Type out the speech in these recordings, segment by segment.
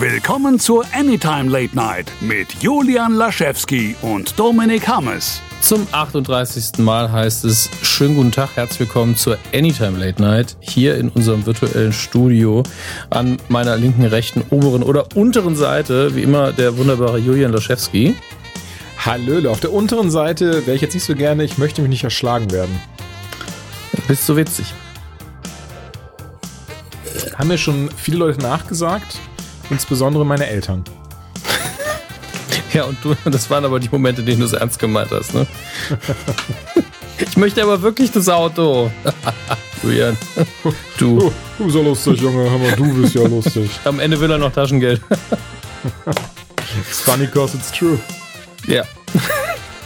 Willkommen zur Anytime Late Night mit Julian Laschewski und Dominik Hammes. Zum 38. Mal heißt es schönen guten Tag, herzlich willkommen zur Anytime Late Night hier in unserem virtuellen Studio an meiner linken, rechten, oberen oder unteren Seite, wie immer der wunderbare Julian Laschewski. Hallöle, auf der unteren Seite wäre ich jetzt nicht so gerne, ich möchte mich nicht erschlagen werden. Bist so witzig. Haben mir schon viele Leute nachgesagt, insbesondere meine Eltern. Ja, und du, das waren aber die Momente, in denen du es ernst gemeint hast, ne? ich möchte aber wirklich das Auto. Julian, du. Du, du bist ja lustig, Junge, aber du bist ja lustig. Am Ende will er noch Taschengeld. It's funny cause it's true. ja.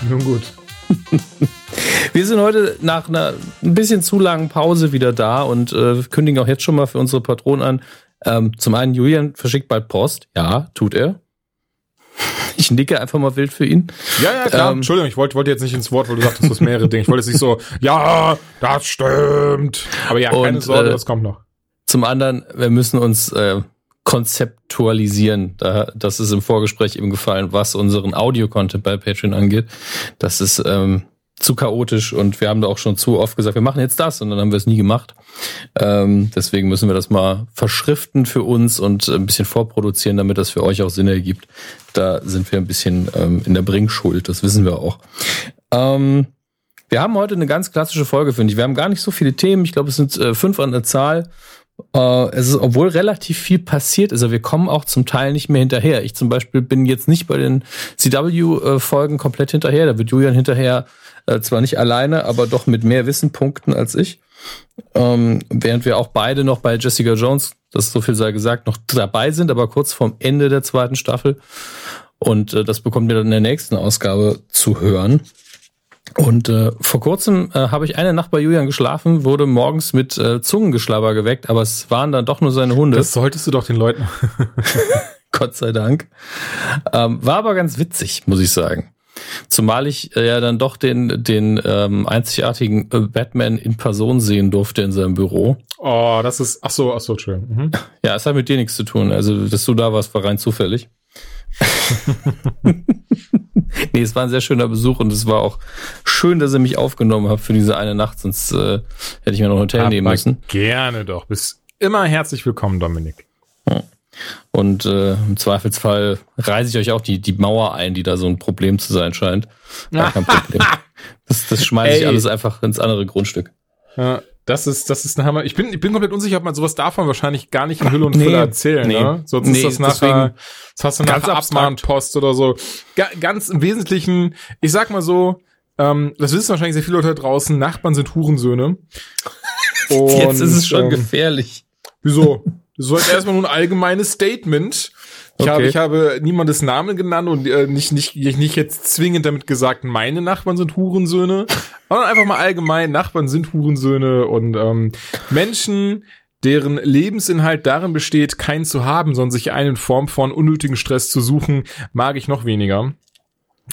Nun gut. Wir sind heute nach einer ein bisschen zu langen Pause wieder da und äh, kündigen auch jetzt schon mal für unsere Patronen an. Ähm, zum einen, Julian verschickt bald Post. Ja, tut er. Ich nicke einfach mal wild für ihn. Ja, ja, klar. Ähm, Entschuldigung, ich wollte wollte jetzt nicht ins Wort, weil du sagtest, du hast mehrere Dinge. Ich wollte jetzt nicht so, ja, das stimmt. Aber ja, keine Und, Sorge, äh, das kommt noch. Zum anderen, wir müssen uns äh, konzeptualisieren. Da, das ist im Vorgespräch eben gefallen, was unseren Audio-Content bei Patreon angeht. Das ist ähm, zu chaotisch und wir haben da auch schon zu oft gesagt, wir machen jetzt das und dann haben wir es nie gemacht. Ähm, deswegen müssen wir das mal verschriften für uns und ein bisschen vorproduzieren, damit das für euch auch Sinn ergibt. Da sind wir ein bisschen ähm, in der Bringschuld, das wissen wir auch. Ähm, wir haben heute eine ganz klassische Folge, finde ich. Wir haben gar nicht so viele Themen. Ich glaube, es sind äh, fünf an der Zahl. Äh, es ist, obwohl relativ viel passiert ist, aber wir kommen auch zum Teil nicht mehr hinterher. Ich zum Beispiel bin jetzt nicht bei den CW-Folgen komplett hinterher. Da wird Julian hinterher äh, zwar nicht alleine, aber doch mit mehr Wissen punkten als ich. Ähm, während wir auch beide noch bei Jessica Jones, das so viel sei gesagt, noch dabei sind, aber kurz vorm Ende der zweiten Staffel. Und äh, das bekommt ihr dann in der nächsten Ausgabe zu hören. Und äh, vor kurzem äh, habe ich eine Nacht bei Julian geschlafen, wurde morgens mit äh, Zungengeschlabber geweckt, aber es waren dann doch nur seine Hunde. Das solltest du doch den Leuten. Gott sei Dank. Ähm, war aber ganz witzig, muss ich sagen. Zumal ich äh, ja dann doch den, den ähm, einzigartigen äh, Batman in Person sehen durfte in seinem Büro. Oh, das ist, ach so, ach so, Entschuldigung. Mhm. Ja, es hat mit dir nichts zu tun. Also, dass du da warst, war rein zufällig. nee, es war ein sehr schöner Besuch und es war auch schön, dass ihr mich aufgenommen habt für diese eine Nacht, sonst äh, hätte ich mir noch ein Hotel nehmen Aber müssen. Gerne doch. Bist immer herzlich willkommen, Dominik. Und äh, im Zweifelsfall reiße ich euch auch die, die Mauer ein, die da so ein Problem zu sein scheint. Gar kein Problem. Das, das schmeiße ich alles einfach ins andere Grundstück. Ja, das ist, das ist ein Hammer. Ich bin, ich bin komplett unsicher, ob man sowas darf man wahrscheinlich gar nicht in Hülle und Nee. Fülle erzählen, Nee. ne? Sonst Nee, ist das nachher, das hast du nachher. Abmahnpost oder so. Ga, ganz im Wesentlichen, ich sag mal so, ähm, das wissen wahrscheinlich sehr viele Leute da draußen, Nachbarn sind Hurensöhne. Und, Jetzt ist es schon ähm, gefährlich. Wieso? Das war jetzt erstmal nur ein allgemeines Statement. Ich, Okay. habe, ich habe niemandes Namen genannt und äh, nicht, nicht, nicht jetzt zwingend damit gesagt, meine Nachbarn sind Hurensöhne, sondern einfach mal allgemein, Nachbarn sind Hurensöhne und ähm, Menschen, deren Lebensinhalt darin besteht, keinen zu haben, sondern sich einen in Form von unnötigen Stress zu suchen, mag ich noch weniger.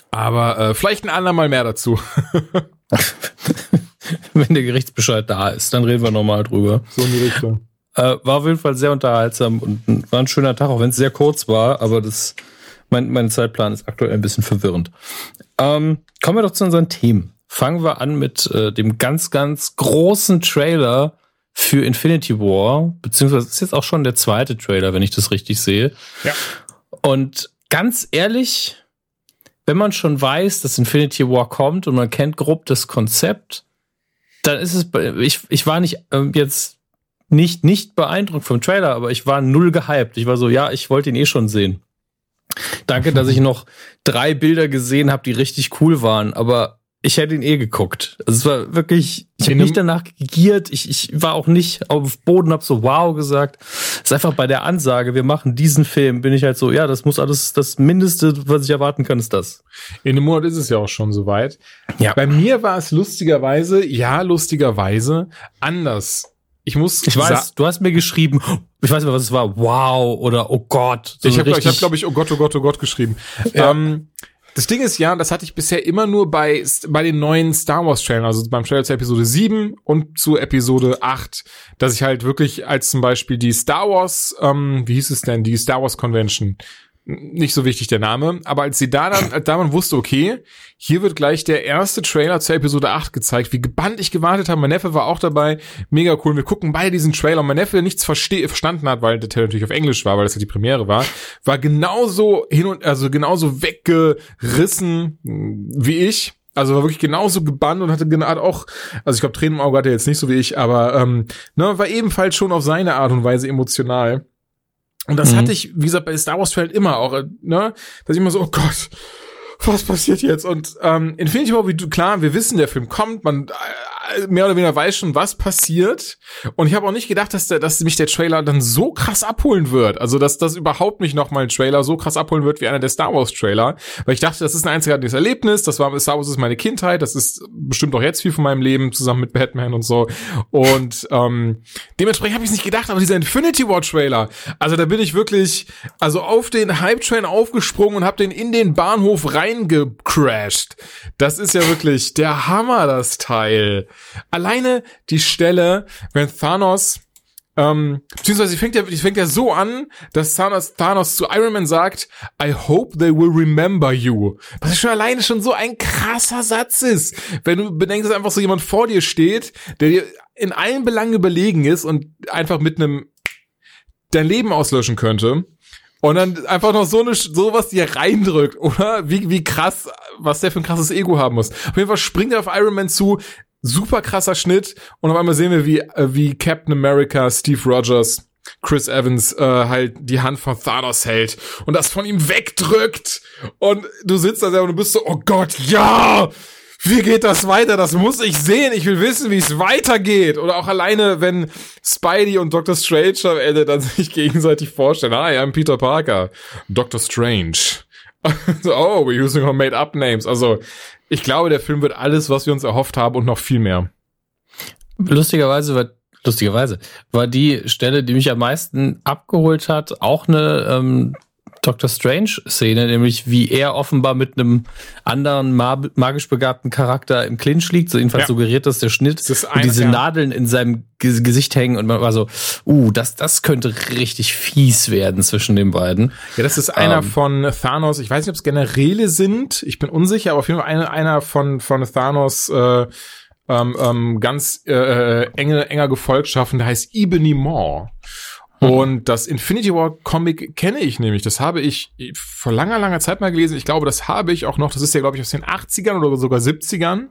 Aber äh, vielleicht ein andermal mehr dazu. Wenn der Gerichtsbescheid da ist, dann reden wir nochmal drüber. So in die Richtung. Äh, war auf jeden Fall sehr unterhaltsam und war ein schöner Tag, auch wenn es sehr kurz war, aber das, mein, mein Zeitplan ist aktuell ein bisschen verwirrend. Ähm, kommen wir doch zu unseren Themen. Fangen wir an mit äh, dem ganz, ganz großen Trailer für Infinity War, beziehungsweise ist jetzt auch schon der zweite Trailer, wenn ich das richtig sehe. Ja. Und ganz ehrlich, wenn man schon weiß, dass Infinity War kommt und man kennt grob das Konzept, dann ist es, ich, ich war nicht ähm, jetzt nicht, nicht beeindruckt vom Trailer, aber ich war null gehypt. Ich war so, ja, ich wollte ihn eh schon sehen. Danke, dass ich noch drei Bilder gesehen habe, die richtig cool waren, aber ich hätte ihn eh geguckt. Also es war wirklich, ich habe nicht danach gegiert, ich, ich war auch nicht auf Boden, hab so wow gesagt. Es ist einfach bei der Ansage, wir machen diesen Film, bin ich halt so, ja, das muss alles, das Mindeste, was ich erwarten kann, ist das. In einem Monat ist es ja auch schon soweit. Ja. Bei mir war es lustigerweise, ja, lustigerweise, anders. Ich muss Ich weiß, du hast mir geschrieben, ich weiß nicht mehr, was es war, wow oder oh Gott. So ich habe, hab, glaube ich, oh Gott, oh Gott, oh Gott geschrieben. Ja. Ähm, Das Ding ist ja, das hatte ich bisher immer nur bei, bei den neuen Star Wars Trailern, also beim Trailer zu Episode 7 und zu Episode 8, dass ich halt wirklich als zum Beispiel die Star Wars, ähm, wie hieß es denn, die Star Wars Convention, nicht so wichtig der Name, aber als sie da dann, als da man wusste, okay, hier wird gleich der erste Trailer zur Episode 8 gezeigt, wie gebannt ich gewartet habe, mein Neffe war auch dabei, mega cool, wir gucken beide diesen Trailer. Und mein Neffe, der nichts verste verstanden hat, weil der Trailer natürlich auf Englisch war, weil das ja die Premiere war, war genauso hin und, also genauso weggerissen wie ich, also war wirklich genauso gebannt und hatte hat auch, also ich glaube Tränen im Auge hatte er jetzt nicht so wie ich, aber ähm, ne, war ebenfalls schon auf seine Art und Weise emotional. Und das mhm. hatte ich, wie gesagt, bei Star Wars halt immer auch, ne, dass ich immer so, oh Gott, was passiert jetzt? Und ähm, Infinity War, wie du, klar, wir wissen, der Film kommt, man mehr oder weniger weiß schon, was passiert. Und ich habe auch nicht gedacht, dass, der, dass mich der Trailer dann so krass abholen wird. Also, dass das überhaupt nicht nochmal ein Trailer so krass abholen wird wie einer der Star Wars Trailer. Weil ich dachte, das ist ein einzigartiges Erlebnis. Das war Star Wars ist meine Kindheit. Das ist bestimmt auch jetzt viel von meinem Leben zusammen mit Batman und so. Und ähm, dementsprechend habe ich es nicht gedacht. Aber dieser Infinity War Trailer, also da bin ich wirklich, also auf den Hype Train aufgesprungen und habe den in den Bahnhof reingecrashed. Das ist ja wirklich der Hammer, das Teil. Alleine die Stelle, wenn Thanos ähm, beziehungsweise fängt ja, fängt ja so an, dass Thanos, Thanos zu Iron Man sagt, I hope they will remember you. Was schon alleine schon so ein krasser Satz ist. Wenn du bedenkst, dass einfach so jemand vor dir steht, der dir in allen Belangen überlegen ist und einfach mit einem dein Leben auslöschen könnte. Und dann einfach noch so eine, sowas dir reindrückt, oder? Wie, wie krass, was der für ein krasses Ego haben muss. Auf jeden Fall springt er auf Iron Man zu, super krasser Schnitt und auf einmal sehen wir, wie, äh, wie Captain America, Steve Rogers, Chris Evans äh, halt die Hand von Thanos hält und das von ihm wegdrückt und du sitzt da selber und du bist so, oh Gott, ja! Wie geht das weiter? Das muss ich sehen. Ich will wissen, wie es weitergeht. Oder auch alleine, wenn Spidey und Dr. Strange am Ende dann sich gegenseitig vorstellen. Hi, I'm Peter Parker. Dr. Strange. oh, we're using our made-up names. Also, ich glaube, der Film wird alles, was wir uns erhofft haben und noch viel mehr. Lustigerweise war lustigerweise war die Stelle, die mich am meisten abgeholt hat, auch eine ähm, Doctor Strange-Szene, nämlich wie er offenbar mit einem anderen magisch begabten Charakter im Clinch liegt. So jedenfalls ja. suggeriert das der Schnitt. Das ist und diese ja. Nadeln in seinem Gesicht hängen und man war so, uh, das, das könnte richtig fies werden zwischen den beiden. Ja, das ist einer ähm, von Thanos. Ich weiß nicht, ob es Generäle sind. Ich bin unsicher, aber auf jeden Fall einer, einer von, von Thanos, äh, ähm, ähm, ganz äh, äh enge, enger Gefolgschaften, der heißt Ebony Maw. Und das Infinity War Comic kenne ich nämlich. Das habe ich vor langer, langer Zeit mal gelesen. Ich glaube, das habe ich auch noch. Das ist ja, glaube ich, aus den 80ern oder sogar 70ern.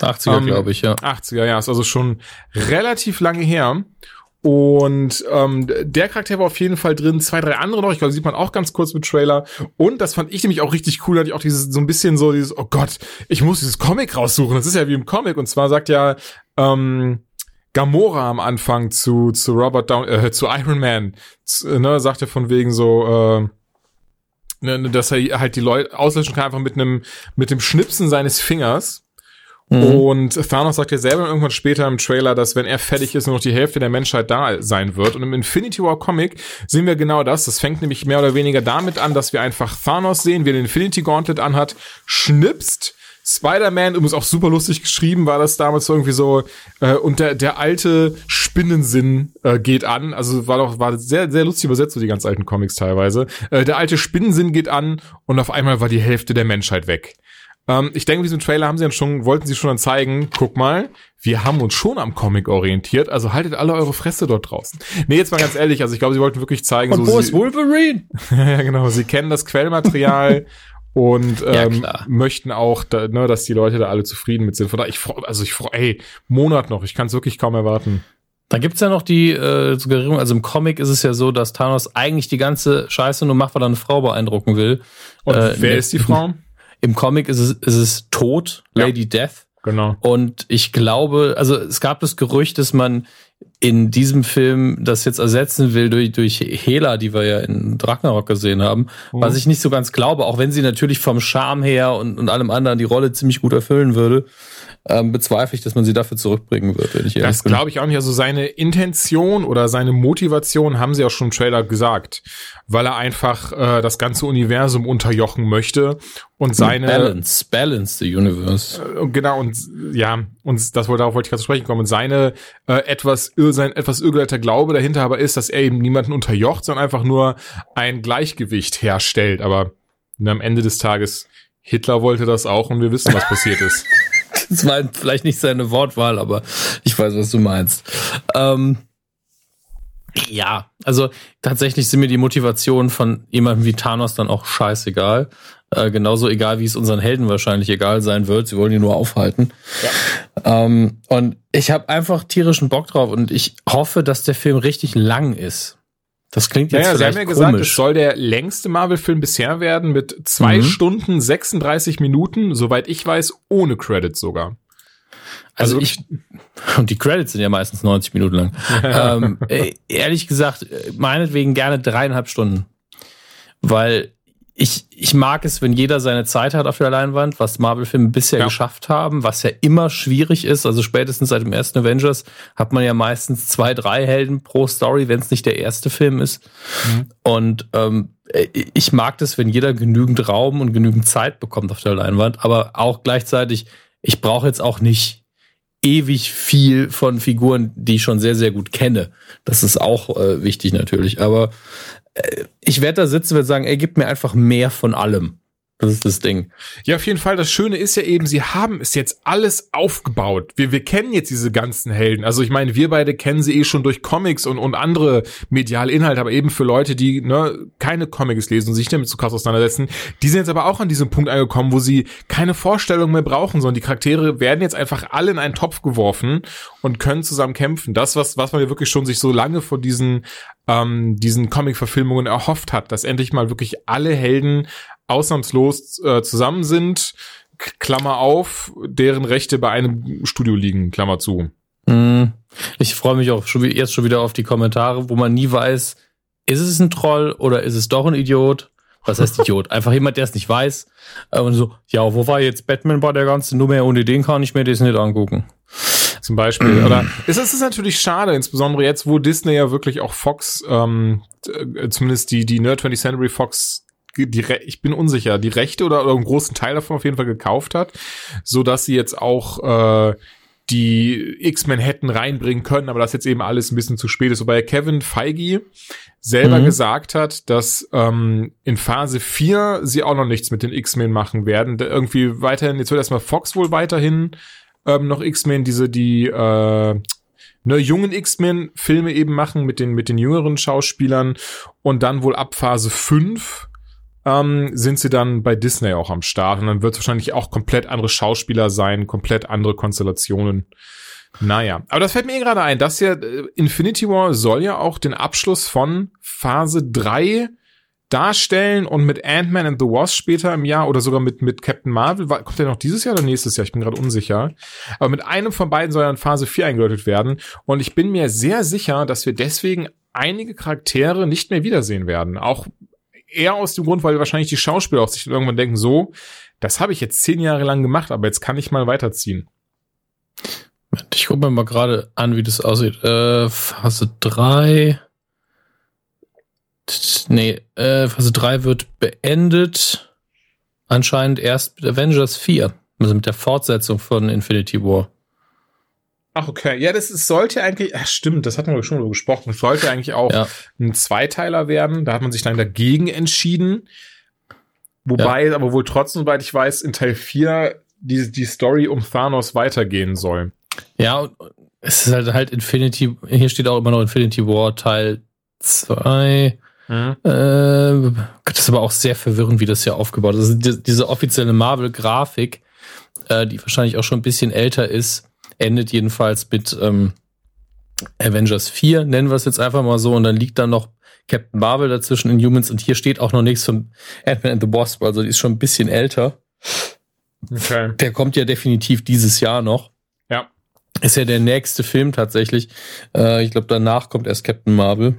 80er, ähm, glaube ich, ja. 80er, ja. Ist also schon relativ lange her. Und ähm, der Charakter war auf jeden Fall drin, zwei, drei andere noch, ich glaube, sieht man auch ganz kurz mit Trailer. Und das fand ich nämlich auch richtig cool, da hatte ich auch dieses so ein bisschen so dieses, oh Gott, ich muss dieses Comic raussuchen. Das ist ja wie im Comic. Und zwar sagt ja ähm, Gamora am Anfang zu, zu Robert Down, äh, zu Iron Man, zu, ne, sagt er von wegen so, äh, ne, ne, dass er halt die Leute auslöschen kann, einfach mit einem, mit dem Schnipsen seines Fingers. Mhm. Und Thanos sagt ja selber irgendwann später im Trailer, dass wenn er fertig ist, nur noch die Hälfte der Menschheit da sein wird. Und im Infinity War Comic sehen wir genau das. Das fängt nämlich mehr oder weniger damit an, dass wir einfach Thanos sehen, wie er den Infinity Gauntlet anhat, schnipst, Spider-Man, übrigens auch super lustig geschrieben, war das damals irgendwie so, äh, und der, der alte Spinnensinn äh, geht an. Also war doch, war sehr, sehr lustig übersetzt, so die ganz alten Comics teilweise. Äh, der alte Spinnensinn geht an und auf einmal war die Hälfte der Menschheit weg. Ähm, ich denke, diesem Trailer haben sie dann schon, wollten sie schon dann zeigen, guck mal, wir haben uns schon am Comic orientiert, also haltet alle eure Fresse dort draußen. Nee, jetzt mal ganz ehrlich, also ich glaube, sie wollten wirklich zeigen, und so. Wo ist Wolverine? ja, genau, sie kennen das Quellmaterial. und ähm, ja, möchten auch, da, ne, dass die Leute da alle zufrieden mit sind. Von daher, ich freue, also ich freue, ey, Monat noch, ich kann es wirklich kaum erwarten. Da gibt's ja noch die äh, Suggerierung, also im Comic ist es ja so, dass Thanos eigentlich die ganze Scheiße nur macht, weil er eine Frau beeindrucken will. Und äh, wer ist die Frau? Im Comic ist es, ist es Tod, Lady ja, Death. Genau. Und ich glaube, also es gab das Gerücht, dass man in diesem Film das jetzt ersetzen will durch, durch Hela, die wir ja in Ragnarok gesehen haben, mhm. was ich nicht so ganz glaube, auch wenn sie natürlich vom Charme her und, und allem anderen die Rolle ziemlich gut erfüllen würde ähm, bezweifle ich, dass man sie dafür zurückbringen wird. Wenn ich das glaube ich auch nicht. Also seine Intention oder seine Motivation haben sie auch schon im Trailer gesagt, weil er einfach äh, das ganze Universum unterjochen möchte und seine Balance, Balance the Universe. Äh, genau und ja und das darauf wollte ich gerade zu sprechen kommen. Und seine äh, etwas sein etwas irrgeleiteter Glaube dahinter aber ist, dass er eben niemanden unterjocht, sondern einfach nur ein Gleichgewicht herstellt. Aber am Ende des Tages Hitler wollte das auch und wir wissen, was passiert ist. Das war vielleicht nicht seine Wortwahl, aber ich weiß, was du meinst. Ähm, ja, also tatsächlich sind mir die Motivationen von jemandem wie Thanos dann auch scheißegal. Äh, genauso egal, wie es unseren Helden wahrscheinlich egal sein wird. Sie wollen ihn nur aufhalten. Ja. Ähm, und ich habe einfach tierischen Bock drauf und ich hoffe, dass der Film richtig lang ist. Das klingt jetzt naja, vielleicht Sie haben ja gesagt, es soll der längste Marvel-Film bisher werden mit zwei mhm. Stunden 36 Minuten, soweit ich weiß, ohne Credits sogar. Also, also ich, und die Credits sind ja meistens 90 Minuten lang. ähm, äh, ehrlich gesagt, meinetwegen gerne dreieinhalb Stunden. Weil ich, ich mag es, wenn jeder seine Zeit hat auf der Leinwand, was Marvel-Filme bisher ja. geschafft haben, was ja immer schwierig ist. Also spätestens seit dem ersten Avengers hat man ja meistens zwei, drei Helden pro Story, wenn es nicht der erste Film ist. Mhm. Und ähm, ich mag das, wenn jeder genügend Raum und genügend Zeit bekommt auf der Leinwand, aber auch gleichzeitig, ich brauche jetzt auch nicht ewig viel von Figuren, die ich schon sehr, sehr gut kenne. Das ist auch äh, wichtig natürlich. Aber ich werde da sitzen und sagen, ey, gib mir einfach mehr von allem. Das ist das Ding. Ja, auf jeden Fall. Das Schöne ist ja eben, sie haben es jetzt alles aufgebaut. Wir, wir kennen jetzt diese ganzen Helden. Also ich meine, wir beide kennen sie eh schon durch Comics und, und andere mediale Inhalte, aber eben für Leute, die ne, keine Comics lesen und sich damit so krass auseinandersetzen, die sind jetzt aber auch an diesem Punkt angekommen, wo sie keine Vorstellung mehr brauchen, sondern die Charaktere werden jetzt einfach alle in einen Topf geworfen und können zusammen kämpfen. Das, was, was man ja wirklich schon sich so lange von diesen ähm, diesen Comic-Verfilmungen erhofft hat, dass endlich mal wirklich alle Helden ausnahmslos äh, zusammen sind, Klammer auf, deren Rechte bei einem Studio liegen, Klammer zu. Mm, ich freue mich auch schon, jetzt schon wieder auf die Kommentare, wo man nie weiß, ist es ein Troll oder ist es doch ein Idiot? Was heißt Idiot? Einfach jemand, der es nicht weiß. Und so, ja, wo war jetzt Batman bei der ganzen Nummer? Ohne den kann ich mir das nicht angucken. Zum Beispiel. Oder es ist natürlich schade, insbesondere jetzt, wo Disney ja wirklich auch Fox, ähm, zumindest die, die Nerd 20th Century Fox die, ich bin unsicher, die Rechte oder, oder einen großen Teil davon auf jeden Fall gekauft hat, so dass sie jetzt auch äh, die X-Men hätten reinbringen können, aber das jetzt eben alles ein bisschen zu spät ist. Wobei Kevin Feige selber mhm. gesagt hat, dass ähm, in Phase 4 sie auch noch nichts mit den X-Men machen werden. Da irgendwie weiterhin, jetzt wird erstmal Fox wohl weiterhin ähm, noch X-Men, diese, die äh, ne, jungen X-Men-Filme eben machen mit den, mit den jüngeren Schauspielern und dann wohl ab Phase 5 ähm, sind sie dann bei Disney auch am Start. Und dann wird es wahrscheinlich auch komplett andere Schauspieler sein, komplett andere Konstellationen. Naja, aber das fällt mir eh gerade ein. Das hier, äh, Infinity War soll ja auch den Abschluss von Phase 3 darstellen und mit Ant-Man and the Wasp später im Jahr oder sogar mit, mit Captain Marvel, kommt der noch dieses Jahr oder nächstes Jahr? Ich bin gerade unsicher. Aber mit einem von beiden soll dann Phase 4 eingeläutet werden. Und ich bin mir sehr sicher, dass wir deswegen einige Charaktere nicht mehr wiedersehen werden. Auch eher aus dem Grund, weil wahrscheinlich die Schauspieler auch sich irgendwann denken, so, das habe ich jetzt zehn Jahre lang gemacht, aber jetzt kann ich mal weiterziehen. Ich gucke mir mal gerade an, wie das aussieht. Äh, Phase 3. Nee, äh, Phase 3 wird beendet. Anscheinend erst mit Avengers 4. Also mit der Fortsetzung von Infinity War. Ach, okay. Ja, das ist, sollte eigentlich, ach, stimmt, das hatten wir schon gesprochen. Es sollte eigentlich auch ja. ein Zweiteiler werden. Da hat man sich dann dagegen entschieden. Wobei, ja. aber wohl trotzdem, soweit ich weiß, in Teil 4 die, die Story um Thanos weitergehen soll. Ja, es ist halt halt Infinity, hier steht auch immer noch Infinity War Teil 2. Mhm. Äh, das ist aber auch sehr verwirrend, wie das hier aufgebaut ist. Also die, diese offizielle Marvel-Grafik, äh, die wahrscheinlich auch schon ein bisschen älter ist, endet jedenfalls mit ähm, Avengers 4, nennen wir es jetzt einfach mal so, und dann liegt da noch Captain Marvel dazwischen in Humans und hier steht auch noch nichts von Ant-Man and the Wasp, also die ist schon ein bisschen älter. Okay. Der kommt ja definitiv dieses Jahr noch. Ja. Ist ja der nächste Film tatsächlich. Äh, ich glaube, danach kommt erst Captain Marvel.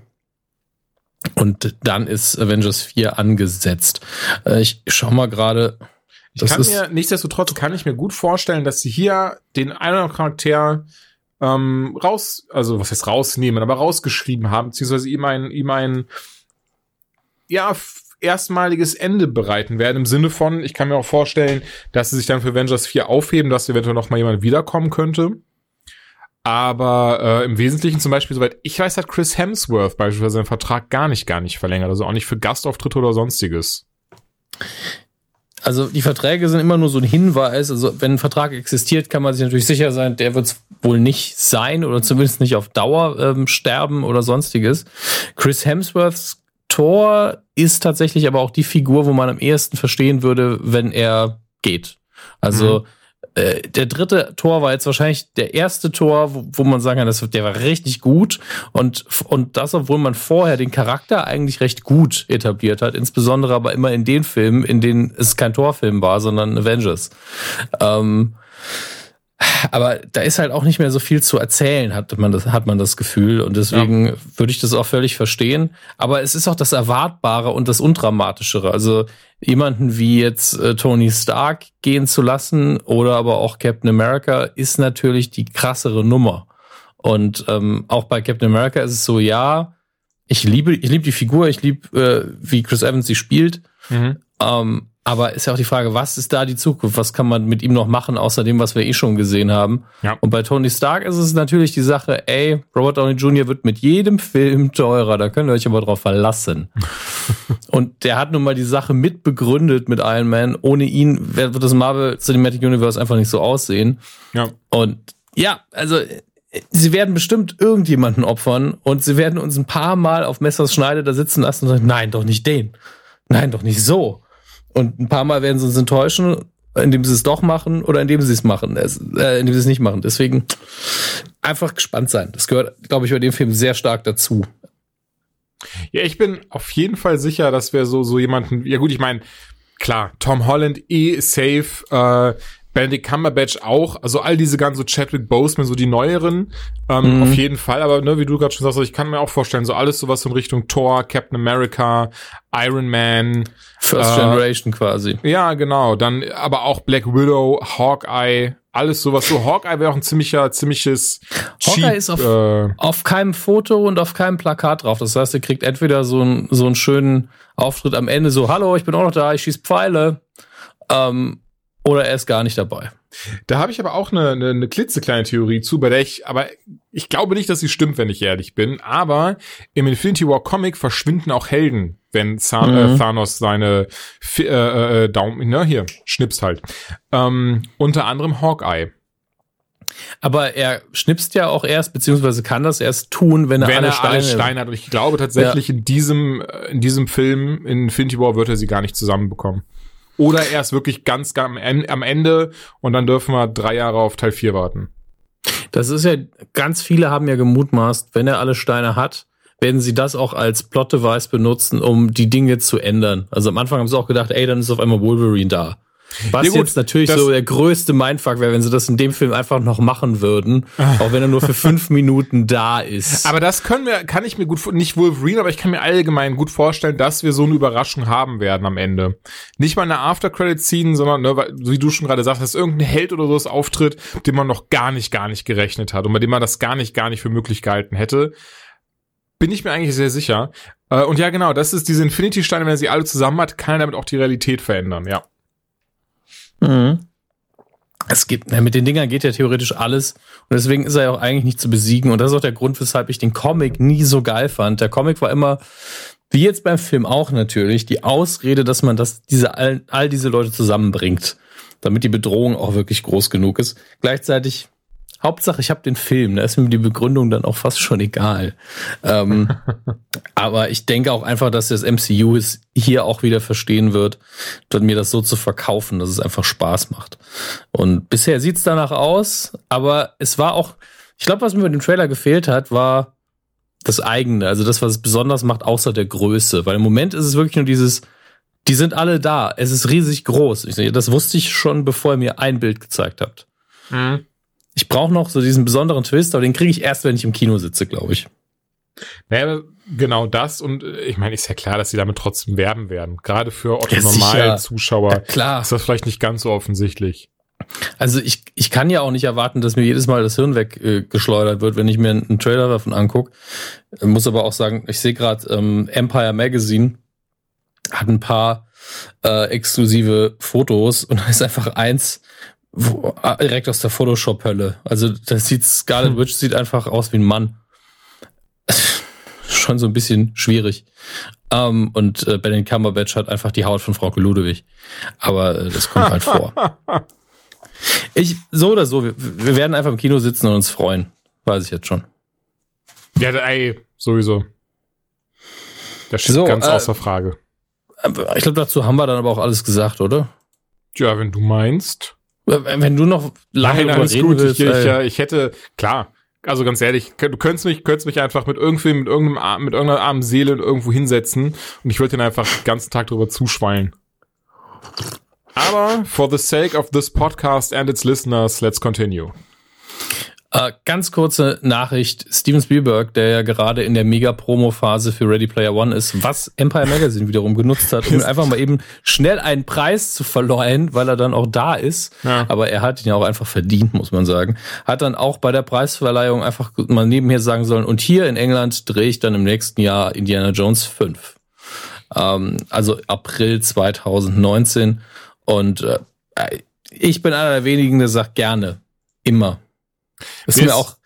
Und dann ist Avengers 4 angesetzt. Äh, ich schau mal gerade. Ich kann mir, nichtsdestotrotz kann ich mir gut vorstellen, dass sie hier den einen Charakter ähm, raus, also was heißt rausnehmen, aber rausgeschrieben haben, beziehungsweise ihm ein, ihm ein, ja, erstmaliges Ende bereiten werden, im Sinne von, ich kann mir auch vorstellen, dass sie sich dann für Avengers 4 aufheben, dass eventuell noch mal jemand wiederkommen könnte. Aber äh, im Wesentlichen zum Beispiel, soweit ich weiß, hat Chris Hemsworth beispielsweise seinen Vertrag gar nicht, gar nicht verlängert. Also auch nicht für Gastauftritte oder sonstiges. Also die Verträge sind immer nur so ein Hinweis. Also wenn ein Vertrag existiert, kann man sich natürlich sicher sein, der wird es wohl nicht sein oder zumindest nicht auf Dauer ähm, sterben oder sonstiges. Chris Hemsworths Thor ist tatsächlich aber auch die Figur, wo man am ehesten verstehen würde, wenn er geht. Also mhm äh, der dritte Tor war jetzt wahrscheinlich der erste Tor, wo, wo man sagen kann, das, der war richtig gut. Und, und das, obwohl man vorher den Charakter eigentlich recht gut etabliert hat, insbesondere aber immer in den Filmen, in denen es kein Torfilm war, sondern Avengers. Ähm, aber da ist halt auch nicht mehr so viel zu erzählen, hat man das, hat man das Gefühl. Und deswegen ja. würde ich das auch völlig verstehen. Aber es ist auch das Erwartbare und das Undramatischere. Also jemanden wie jetzt äh, Tony Stark gehen zu lassen oder aber auch Captain America ist natürlich die krassere Nummer. Und ähm, auch bei Captain America ist es so, ja, ich liebe, ich liebe die Figur, ich liebe, äh, wie Chris Evans sie spielt. Mhm. Ähm, aber ist ja auch die Frage, was ist da die Zukunft? Was kann man mit ihm noch machen, außer dem, was wir eh schon gesehen haben? Ja. Und bei Tony Stark ist es natürlich die Sache, ey, Robert Downey Jr. wird mit jedem Film teurer, da könnt ihr euch aber drauf verlassen. und der hat nun mal die Sache mitbegründet mit Iron Man. Ohne ihn wird das Marvel Cinematic Universe einfach nicht so aussehen. Ja. Und ja, also sie werden bestimmt irgendjemanden opfern und sie werden uns ein paar Mal auf Messers Schneide da sitzen lassen und sagen, nein, doch nicht den. Nein, doch nicht so. Und ein paar Mal werden sie uns enttäuschen, indem sie es doch machen oder indem sie es machen, äh, indem sie es nicht machen. Deswegen einfach gespannt sein. Das gehört, glaube ich, bei dem Film sehr stark dazu. Ja, ich bin auf jeden Fall sicher, dass wir so so jemanden. Ja gut, ich meine, klar, Tom Holland eh safe. Äh, Benedict Cumberbatch auch, also all diese ganzen so Chadwick Boseman, so die neueren, ähm, mhm. auf jeden Fall, aber ne, wie du gerade schon sagst, ich kann mir auch vorstellen, so alles sowas in Richtung Thor, Captain America, Iron Man. First äh, Generation quasi. Ja, genau, dann aber auch Black Widow, Hawkeye, alles sowas. So Hawkeye wäre auch ein ziemlicher, ziemliches Hawkeye cheap, ist auf, äh, auf keinem Foto und auf keinem Plakat drauf. Das heißt, ihr kriegt entweder so, ein, so einen schönen Auftritt am Ende, so, hallo, ich bin auch noch da, ich schieß Pfeile. Ähm, oder er ist gar nicht dabei. Da habe ich aber auch eine, eine, eine klitzekleine Theorie zu, bei der ich, aber ich glaube nicht, dass sie stimmt, wenn ich ehrlich bin. Aber im Infinity War Comic verschwinden auch Helden, wenn Zahn, mhm. äh, Thanos seine äh, äh, Daumen, ne, hier, schnipst halt. Ähm, unter anderem Hawkeye. Aber er schnipst ja auch erst, beziehungsweise kann das erst tun, wenn er, wenn alle, er Steine alle Steine hat. Und ich glaube tatsächlich, ja. in diesem, äh, in diesem Film, in Infinity War, wird er sie gar nicht zusammenbekommen. Oder erst wirklich ganz, ganz am Ende und dann dürfen wir drei Jahre auf Teil 4 warten. Das ist ja, ganz viele haben ja gemutmaßt, wenn er alle Steine hat, werden sie das auch als Plot-Device benutzen, um die Dinge zu ändern. Also am Anfang haben sie auch gedacht, ey, dann ist auf einmal Wolverine da. Was ja, gut, jetzt natürlich so der größte Mindfuck wäre, wenn sie das in dem Film einfach noch machen würden, auch wenn er nur für fünf Minuten da ist. Aber das können wir, kann ich mir gut, nicht Wolverine, aber ich kann mir allgemein gut vorstellen, dass wir so eine Überraschung haben werden am Ende. Nicht mal eine After-Credit-Scene, sondern, ne, wie du schon gerade sagst, dass irgendein Held oder sowas auftritt, dem man noch gar nicht, gar nicht gerechnet hat und bei dem man das gar nicht, gar nicht für möglich gehalten hätte. Bin ich mir eigentlich sehr sicher. Äh, und ja, genau, das ist diese Infinity-Steine, wenn er sie alle zusammen hat, kann er damit auch die Realität verändern, ja. Mhm. Es gibt, mit den Dingern geht ja theoretisch alles. Und deswegen ist er ja auch eigentlich nicht zu besiegen. Und das ist auch der Grund, weshalb ich den Comic nie so geil fand. Der Comic war immer, wie jetzt beim Film auch natürlich, die Ausrede, dass man das, diese, all, all diese Leute zusammenbringt. Damit die Bedrohung auch wirklich groß genug ist. Gleichzeitig Hauptsache, ich habe den Film. Da ist mir die Begründung dann auch fast schon egal. Ähm, aber ich denke auch einfach, dass das MCU es hier auch wieder verstehen wird, mir das so zu verkaufen, dass es einfach Spaß macht. Und bisher sieht's danach aus, aber es war auch, ich glaube, was mir mit dem Trailer gefehlt hat, war das eigene, also das, was es besonders macht, außer der Größe. Weil im Moment ist es wirklich nur dieses, die sind alle da. Es ist riesig groß. Ich, das wusste ich schon, bevor ihr mir ein Bild gezeigt habt. Mhm. Ich brauche noch so diesen besonderen Twist, aber den kriege ich erst, wenn ich im Kino sitze, glaube ich. Naja, genau das und äh, ich meine, ist ja klar, dass sie damit trotzdem werben werden. Gerade für Otto Ja, normalen. Zuschauer Ja, klar. ist das vielleicht nicht ganz so offensichtlich. Also ich, ich kann ja auch nicht erwarten, dass mir jedes Mal das Hirn weggeschleudert äh, wird, wenn ich mir einen Trailer davon angucke. Muss aber auch sagen, ich sehe gerade ähm, Empire Magazine hat ein paar äh, exklusive Fotos und da ist einfach eins wo, äh, direkt aus der Photoshop-Hölle. Also das sieht Scarlet Hm. Witch sieht einfach aus wie ein Mann. Schon so ein bisschen schwierig. Ähm, und äh, Benedict Cumberbatch hat einfach die Haut von Frau Ludewig. Aber äh, das kommt halt vor. Ich, so oder so, wir, wir werden einfach im Kino sitzen und uns freuen. Weiß ich jetzt schon. Ja, ey, sowieso. Das steht So, ganz äh, außer Frage. Aber Ich glaube, dazu haben wir dann aber auch alles gesagt, oder? Ja, wenn du meinst. Wenn du noch lange Nein, alles reden gut. willst, ich, ich, äh, ich hätte, klar, also ganz ehrlich, du könntest mich, könntest mich einfach mit irgendwem, mit irgendeinem, mit irgendeiner armen Seele irgendwo hinsetzen und ich würde den einfach den ganzen Tag drüber zuschweilen. Aber for the sake of this podcast and its listeners, let's continue. Äh, ganz kurze Nachricht. Steven Spielberg, der ja gerade in der Mega-Promo-Phase für Ready Player One ist, was Empire Magazine wiederum genutzt hat, um einfach mal eben schnell einen Preis zu verleihen, weil er dann auch da ist. Ja. Aber er hat ihn ja auch einfach verdient, muss man sagen. Hat dann auch bei der Preisverleihung einfach mal nebenher sagen sollen, und hier in England drehe ich dann im nächsten Jahr Indiana Jones 5. Ähm, also April 2019. Und äh, ich bin einer der wenigen, der sagt gerne. Immer. Das ist Mir mir ist- auch.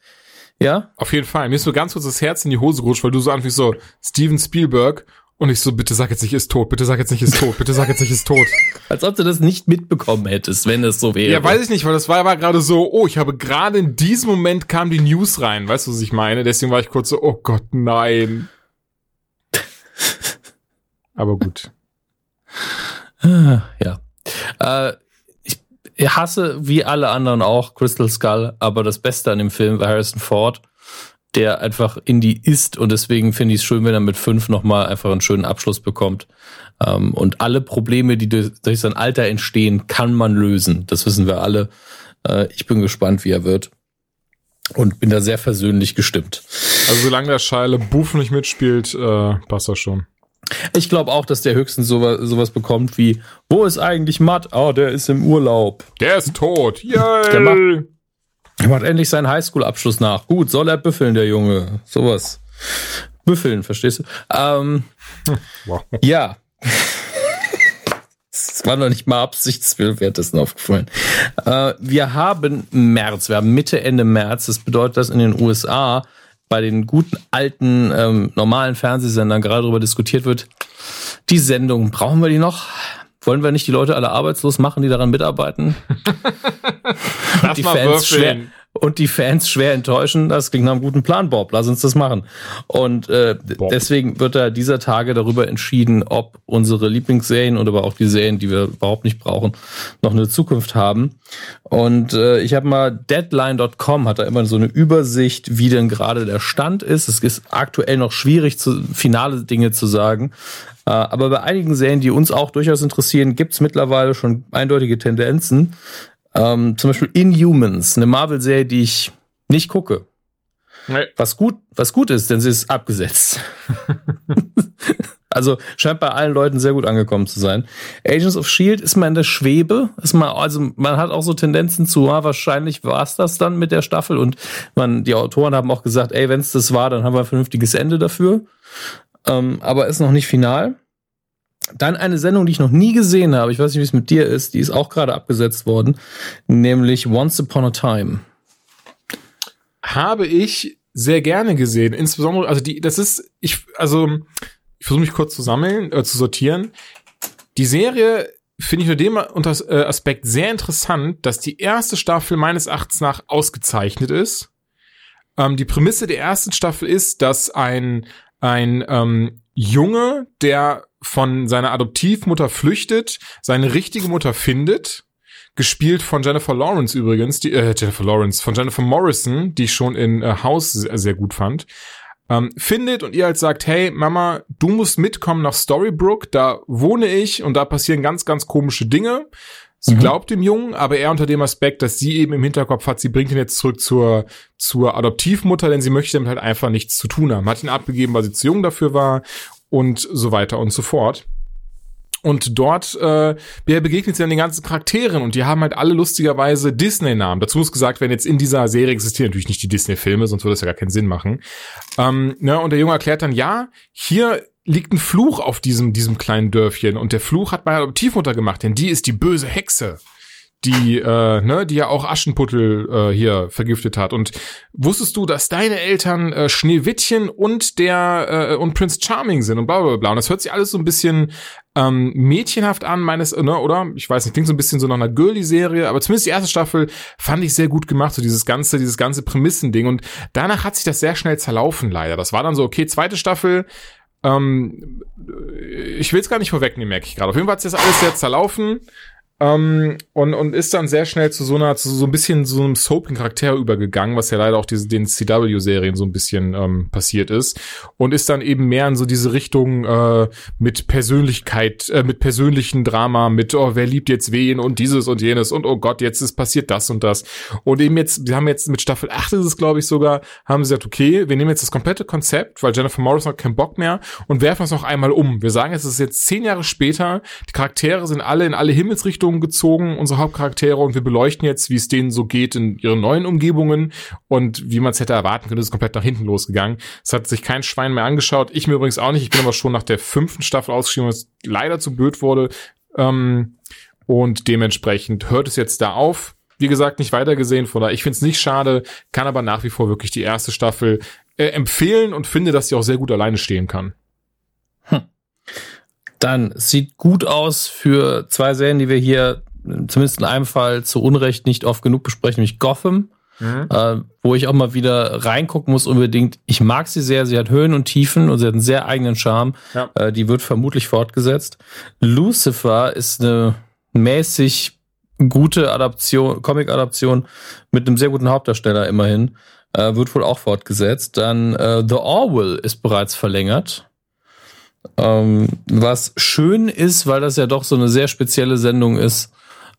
Ja? Auf jeden Fall. Mir ist so ganz kurz das Herz in die Hose gerutscht, weil du so anfängst so, Steven Spielberg und ich so, bitte sag jetzt nicht, ist tot, bitte sag jetzt nicht, ist tot, bitte sag jetzt nicht, ist tot. Als ob du das nicht mitbekommen hättest, wenn es so wäre. Ja, weiß ich nicht, weil das war, war gerade so, oh, ich habe gerade in diesem Moment kam die News rein, weißt du, was ich meine? Deswegen war ich kurz so, oh Gott, nein. Aber gut. Ah, Ja. Äh, ich, hasse, wie alle anderen auch, Crystal Skull, aber das Beste an dem Film war Harrison Ford, der einfach Indie ist und deswegen finde ich es schön, wenn er mit fünf nochmal einfach einen schönen Abschluss bekommt. Ähm, und alle Probleme, die durch, durch sein Alter entstehen, kann man lösen. Das wissen wir alle. Äh, ich bin gespannt, wie er wird. Und bin da sehr versöhnlich gestimmt. Also solange der Scheile Buff nicht mitspielt, äh, passt das schon. Ich glaube auch, dass der höchstens sowas, sowas bekommt wie, wo ist eigentlich Matt? Oh, der ist im Urlaub. Der ist tot. Yay! Der macht- Er macht endlich seinen Highschool-Abschluss nach. Gut, soll er büffeln, der Junge. Sowas. Büffeln, verstehst du? Ähm, Wow. ja. Das war noch nicht mal Absichtswillen, wäre das aufgefallen. Äh, wir haben März, wir haben Mitte, Ende März. Das bedeutet, dass in den USA bei den guten alten ähm, normalen Fernsehsendern gerade darüber diskutiert wird, die Sendung, brauchen wir die noch? Wollen wir nicht die Leute alle arbeitslos machen, die daran mitarbeiten? Die mal Fans schwer. Und die Fans schwer enttäuschen. Das klingt nach einem guten Plan, Bob. Lass uns das machen. Und äh, Bob. deswegen wird da dieser Tage darüber entschieden, ob unsere Lieblingsserien und aber auch die Serien, die wir überhaupt nicht brauchen, noch eine Zukunft haben. Und äh, ich habe mal Deadline.com hat da immer so eine Übersicht, wie denn gerade der Stand ist. Es ist aktuell noch schwierig, zu, finale Dinge zu sagen. Äh, aber bei einigen Serien, die uns auch durchaus interessieren, gibt's mittlerweile schon eindeutige Tendenzen. Ähm, zum Beispiel Inhumans, eine Marvel-Serie, die ich nicht gucke. Nee. Was gut, was gut ist, denn sie ist abgesetzt. also scheint bei allen Leuten sehr gut angekommen zu sein. Agents of Shield ist mal in der Schwebe. Ist mal, also man hat auch so Tendenzen zu, ah, wahrscheinlich war es das dann mit der Staffel. Und man, die Autoren haben auch gesagt, ey, wenn es das war, dann haben wir ein vernünftiges Ende dafür. Ähm, aber ist noch nicht final. Dann eine Sendung, die ich noch nie gesehen habe. Ich weiß nicht, wie es mit dir ist. Die ist auch gerade abgesetzt worden. Nämlich Once Upon a Time. habe ich sehr gerne gesehen. Insbesondere, also die, das ist, ich, also, ich versuche mich kurz zu sammeln, äh, zu sortieren. Die Serie finde ich unter dem äh, Aspekt sehr interessant, dass die erste Staffel meines Erachtens nach ausgezeichnet ist. Ähm, die Prämisse der ersten Staffel ist, dass ein, ein ähm, Junge, der von seiner Adoptivmutter flüchtet, seine richtige Mutter findet gespielt von Jennifer Lawrence übrigens, die äh, Jennifer Lawrence, von Jennifer Morrison, die ich schon in äh, House sehr, sehr gut fand, ähm, findet und ihr halt sagt, hey Mama, du musst mitkommen nach Storybrooke, da wohne ich und da passieren ganz, ganz komische Dinge. Sie mhm. glaubt dem Jungen, aber eher unter dem Aspekt, dass sie eben im Hinterkopf hat, sie bringt ihn jetzt zurück zur, zur Adoptivmutter, denn sie möchte damit halt einfach nichts zu tun haben. Hat ihn abgegeben, weil sie zu jung dafür war und so weiter und so fort. Und dort äh, begegnet sie dann den ganzen Charakteren und die haben halt alle lustigerweise Disney-Namen. Dazu muss gesagt werden, jetzt in dieser Serie existieren natürlich nicht die Disney-Filme, sonst würde das ja gar keinen Sinn machen. Ähm, ne, und der Junge erklärt dann, ja, hier liegt ein Fluch auf diesem, diesem kleinen Dörfchen und der Fluch hat meine Adoptivmutter gemacht, denn die ist die böse Hexe die, äh, ne, die ja auch Aschenputtel äh, hier vergiftet hat. Und wusstest du, dass deine Eltern äh, Schneewittchen und der äh, und Prince Charming sind und bla bla bla. Und das hört sich alles so ein bisschen ähm, mädchenhaft an, meines, ne, oder? Ich weiß nicht, klingt so ein bisschen so nach einer Girly-Serie, aber zumindest die erste Staffel fand ich sehr gut gemacht, so dieses ganze, dieses ganze Prämissending. Und danach hat sich das sehr schnell zerlaufen, leider. Das war dann so, okay, zweite Staffel, ähm, ich will es gar nicht vorwegnehmen, merke ich gerade. Auf jeden Fall hat sich das alles sehr zerlaufen. Ähm, und, und ist dann sehr schnell zu so einer, zu so ein bisschen so einem Soaping-Charakter übergegangen, was ja leider auch diese, den CW-Serien so ein bisschen ähm, passiert ist. Und ist dann eben mehr in so diese Richtung äh, mit Persönlichkeit, äh, mit persönlichen Drama, mit, oh, wer liebt jetzt wen und dieses und jenes und oh Gott, jetzt ist passiert das und das. Und eben jetzt, wir haben jetzt mit Staffel 8 ist es, glaube ich, sogar, haben sie gesagt, okay, wir nehmen jetzt das komplette Konzept, weil Jennifer Morrison hat keinen Bock mehr und werfen es noch einmal um. Wir sagen, es ist jetzt zehn Jahre später, die Charaktere sind alle in alle Himmelsrichtungen Richtungen gezogen, unsere Hauptcharaktere, und wir beleuchten jetzt, wie es denen so geht in ihren neuen Umgebungen und wie man es hätte erwarten können, ist es komplett nach hinten losgegangen. Es hat sich kein Schwein mehr angeschaut. Ich mir übrigens auch nicht. Ich bin aber schon nach der fünften Staffel ausgeschrieben, was leider zu blöd wurde. Ähm, und dementsprechend hört es jetzt da auf. Wie gesagt, nicht weitergesehen, von daher, ich finde es nicht schade, kann aber nach wie vor wirklich die erste Staffel äh, empfehlen und finde, dass sie auch sehr gut alleine stehen kann. Hm. Dann sieht gut aus für zwei Serien, die wir hier zumindest in einem Fall zu Unrecht nicht oft genug besprechen, nämlich Gotham. Mhm. Äh, wo ich auch mal wieder reingucken muss unbedingt. Ich mag sie sehr, sie hat Höhen und Tiefen und sie hat einen sehr eigenen Charme. Ja. Äh, die wird vermutlich fortgesetzt. Lucifer ist eine mäßig gute Adaption, Comic-Adaption mit einem sehr guten Hauptdarsteller immerhin. Äh, wird wohl auch fortgesetzt. Dann äh, The Orwell ist bereits verlängert. Ähm, was schön ist, weil das ja doch so eine sehr spezielle Sendung ist,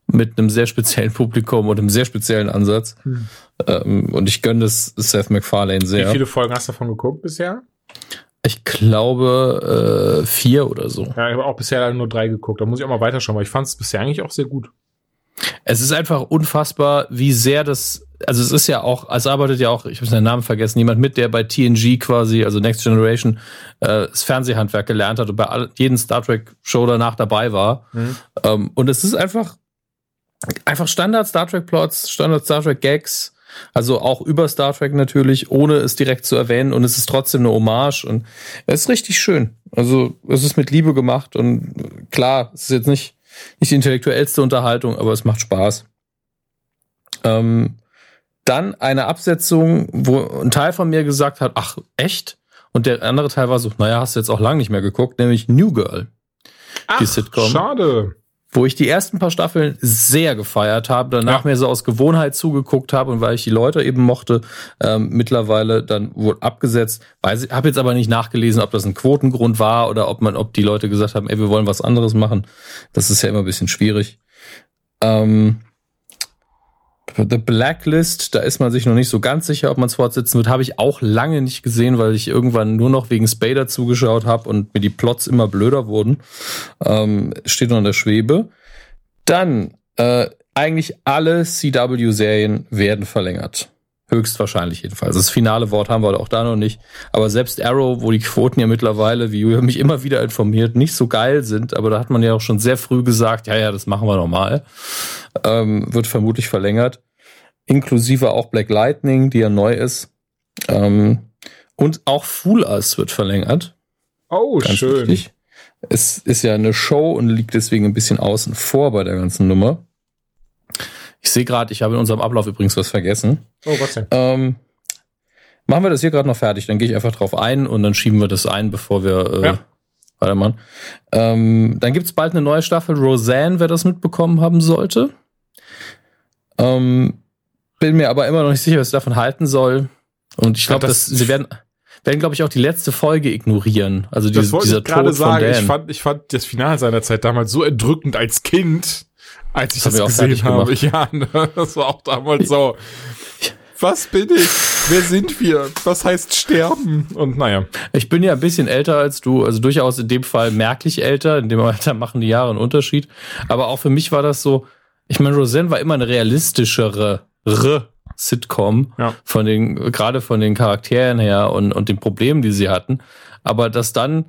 mit einem sehr speziellen Publikum und einem sehr speziellen Ansatz. Hm. Ähm, und ich gönne das Seth MacFarlane sehr. Wie viele Folgen hast du davon geguckt bisher? Ich glaube äh, vier oder so. Ja, ich habe auch bisher nur drei geguckt. Da muss ich auch mal weiterschauen, weil ich fand es bisher eigentlich auch sehr gut. Es ist einfach unfassbar, wie sehr das, also es ist ja auch, es arbeitet ja auch, ich habe seinen Namen vergessen, jemand mit, der bei TNG quasi, also Next Generation, äh, das Fernsehhandwerk gelernt hat und bei all, jedem Star Trek Show danach dabei war. Mhm. Ähm, und es ist einfach, einfach Standard Star Trek Plots, Standard Star Trek Gags, also auch über Star Trek natürlich, ohne es direkt zu erwähnen. Und es ist trotzdem eine Hommage und es ist richtig schön. Also es ist mit Liebe gemacht und klar, es ist jetzt nicht nicht die intellektuellste Unterhaltung, aber es macht Spaß. Ähm, dann eine Absetzung, wo ein Teil von mir gesagt hat, ach, echt? Und der andere Teil war so, naja, hast du jetzt auch lang nicht mehr geguckt, nämlich New Girl. Ach, die Sitcom. Schade wo ich die ersten paar Staffeln sehr gefeiert habe, danach ja. mir so aus Gewohnheit zugeguckt habe und weil ich die Leute eben mochte, ähm, mittlerweile dann wohl abgesetzt. Weiß, habe jetzt aber nicht nachgelesen, ob das ein Quotengrund war oder ob man, ob die Leute gesagt haben, ey, wir wollen was anderes machen. Das ist ja immer ein bisschen schwierig. Ähm, The Blacklist, da ist man sich noch nicht so ganz sicher, ob man es fortsetzen wird, habe ich auch lange nicht gesehen, weil ich irgendwann nur noch wegen Spader zugeschaut habe und mir die Plots immer blöder wurden. Ähm, steht noch in der Schwebe. Dann, äh, eigentlich alle CW-Serien werden verlängert. Höchstwahrscheinlich jedenfalls. Das finale Wort haben wir auch da noch nicht. Aber selbst Arrow, wo die Quoten ja mittlerweile, wie Julia mich immer wieder informiert, nicht so geil sind, aber da hat man ja auch schon sehr früh gesagt, ja, ja, das machen wir nochmal, ähm, wird vermutlich verlängert. Inklusive auch Black Lightning, die ja neu ist. Ähm, und auch Fool Us wird verlängert. Oh, Ganz schön. Wichtig. Es ist ja eine Show und liegt deswegen ein bisschen außen vor bei der ganzen Nummer. Ich sehe gerade, ich habe in unserem Ablauf übrigens was vergessen. Oh, was denn? Ähm, machen wir das hier gerade noch fertig, dann gehe ich einfach drauf ein und dann schieben wir das ein, bevor wir äh, ja. weitermachen. Ähm, dann gibt's bald eine neue Staffel Roseanne, wer das mitbekommen haben sollte. Ähm, bin mir aber immer noch nicht sicher, was ich davon halten soll. Und ich glaube, ja, das, sie werden werden, glaube ich, auch die letzte Folge ignorieren. Also diese, das dieser ich gerade sagen. Ich fand, ich fand das Finale seiner Zeit damals so erdrückend als Kind. Als ich das, das gesehen habe, ja, ne, das war auch damals so. Was bin ich? Wer sind wir? Was heißt sterben? Und naja. Ich bin ja ein bisschen älter als du, also durchaus in dem Fall merklich älter. In dem Alter machen die Jahre einen Unterschied. Aber auch für mich war das so, ich meine, Roseanne war immer eine realistischere Sitcom ja. von den, gerade von den Charakteren her und, und den Problemen, die sie hatten. Aber dass dann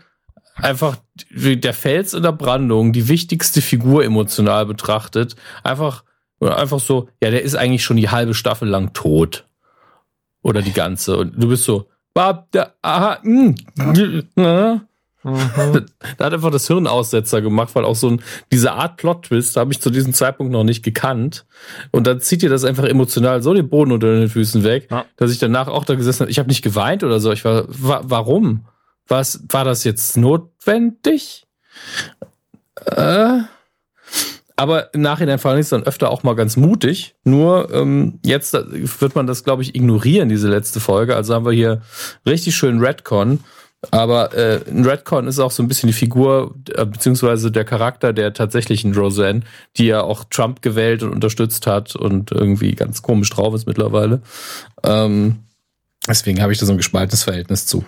einfach der Fels in der Brandung, die wichtigste Figur emotional betrachtet, einfach, einfach so, ja, der ist eigentlich schon die halbe Staffel lang tot. Oder die ganze. Und du bist so, aha, mh, mh, Mhm. Da hat einfach das Hirnaussetzer gemacht, weil auch so ein, diese Art Plot-Twist habe ich zu diesem Zeitpunkt noch nicht gekannt. Und dann zieht dir das einfach emotional so den Boden unter den Füßen weg, ja. dass ich danach auch da gesessen habe. Ich habe nicht geweint oder so. Ich war, wa warum? Was, war das jetzt notwendig? Äh, aber im Nachhinein fand ich es dann öfter auch mal ganz mutig. Nur ähm, jetzt wird man das, glaube ich, ignorieren, diese letzte Folge. Also haben wir hier richtig schön Redcon. Aber äh, ein Redcon ist auch so ein bisschen die Figur, äh, beziehungsweise der Charakter der tatsächlichen Roseanne, die ja auch Trump gewählt und unterstützt hat und irgendwie ganz komisch drauf ist mittlerweile. Ähm, deswegen habe ich da so ein gespaltenes Verhältnis zu.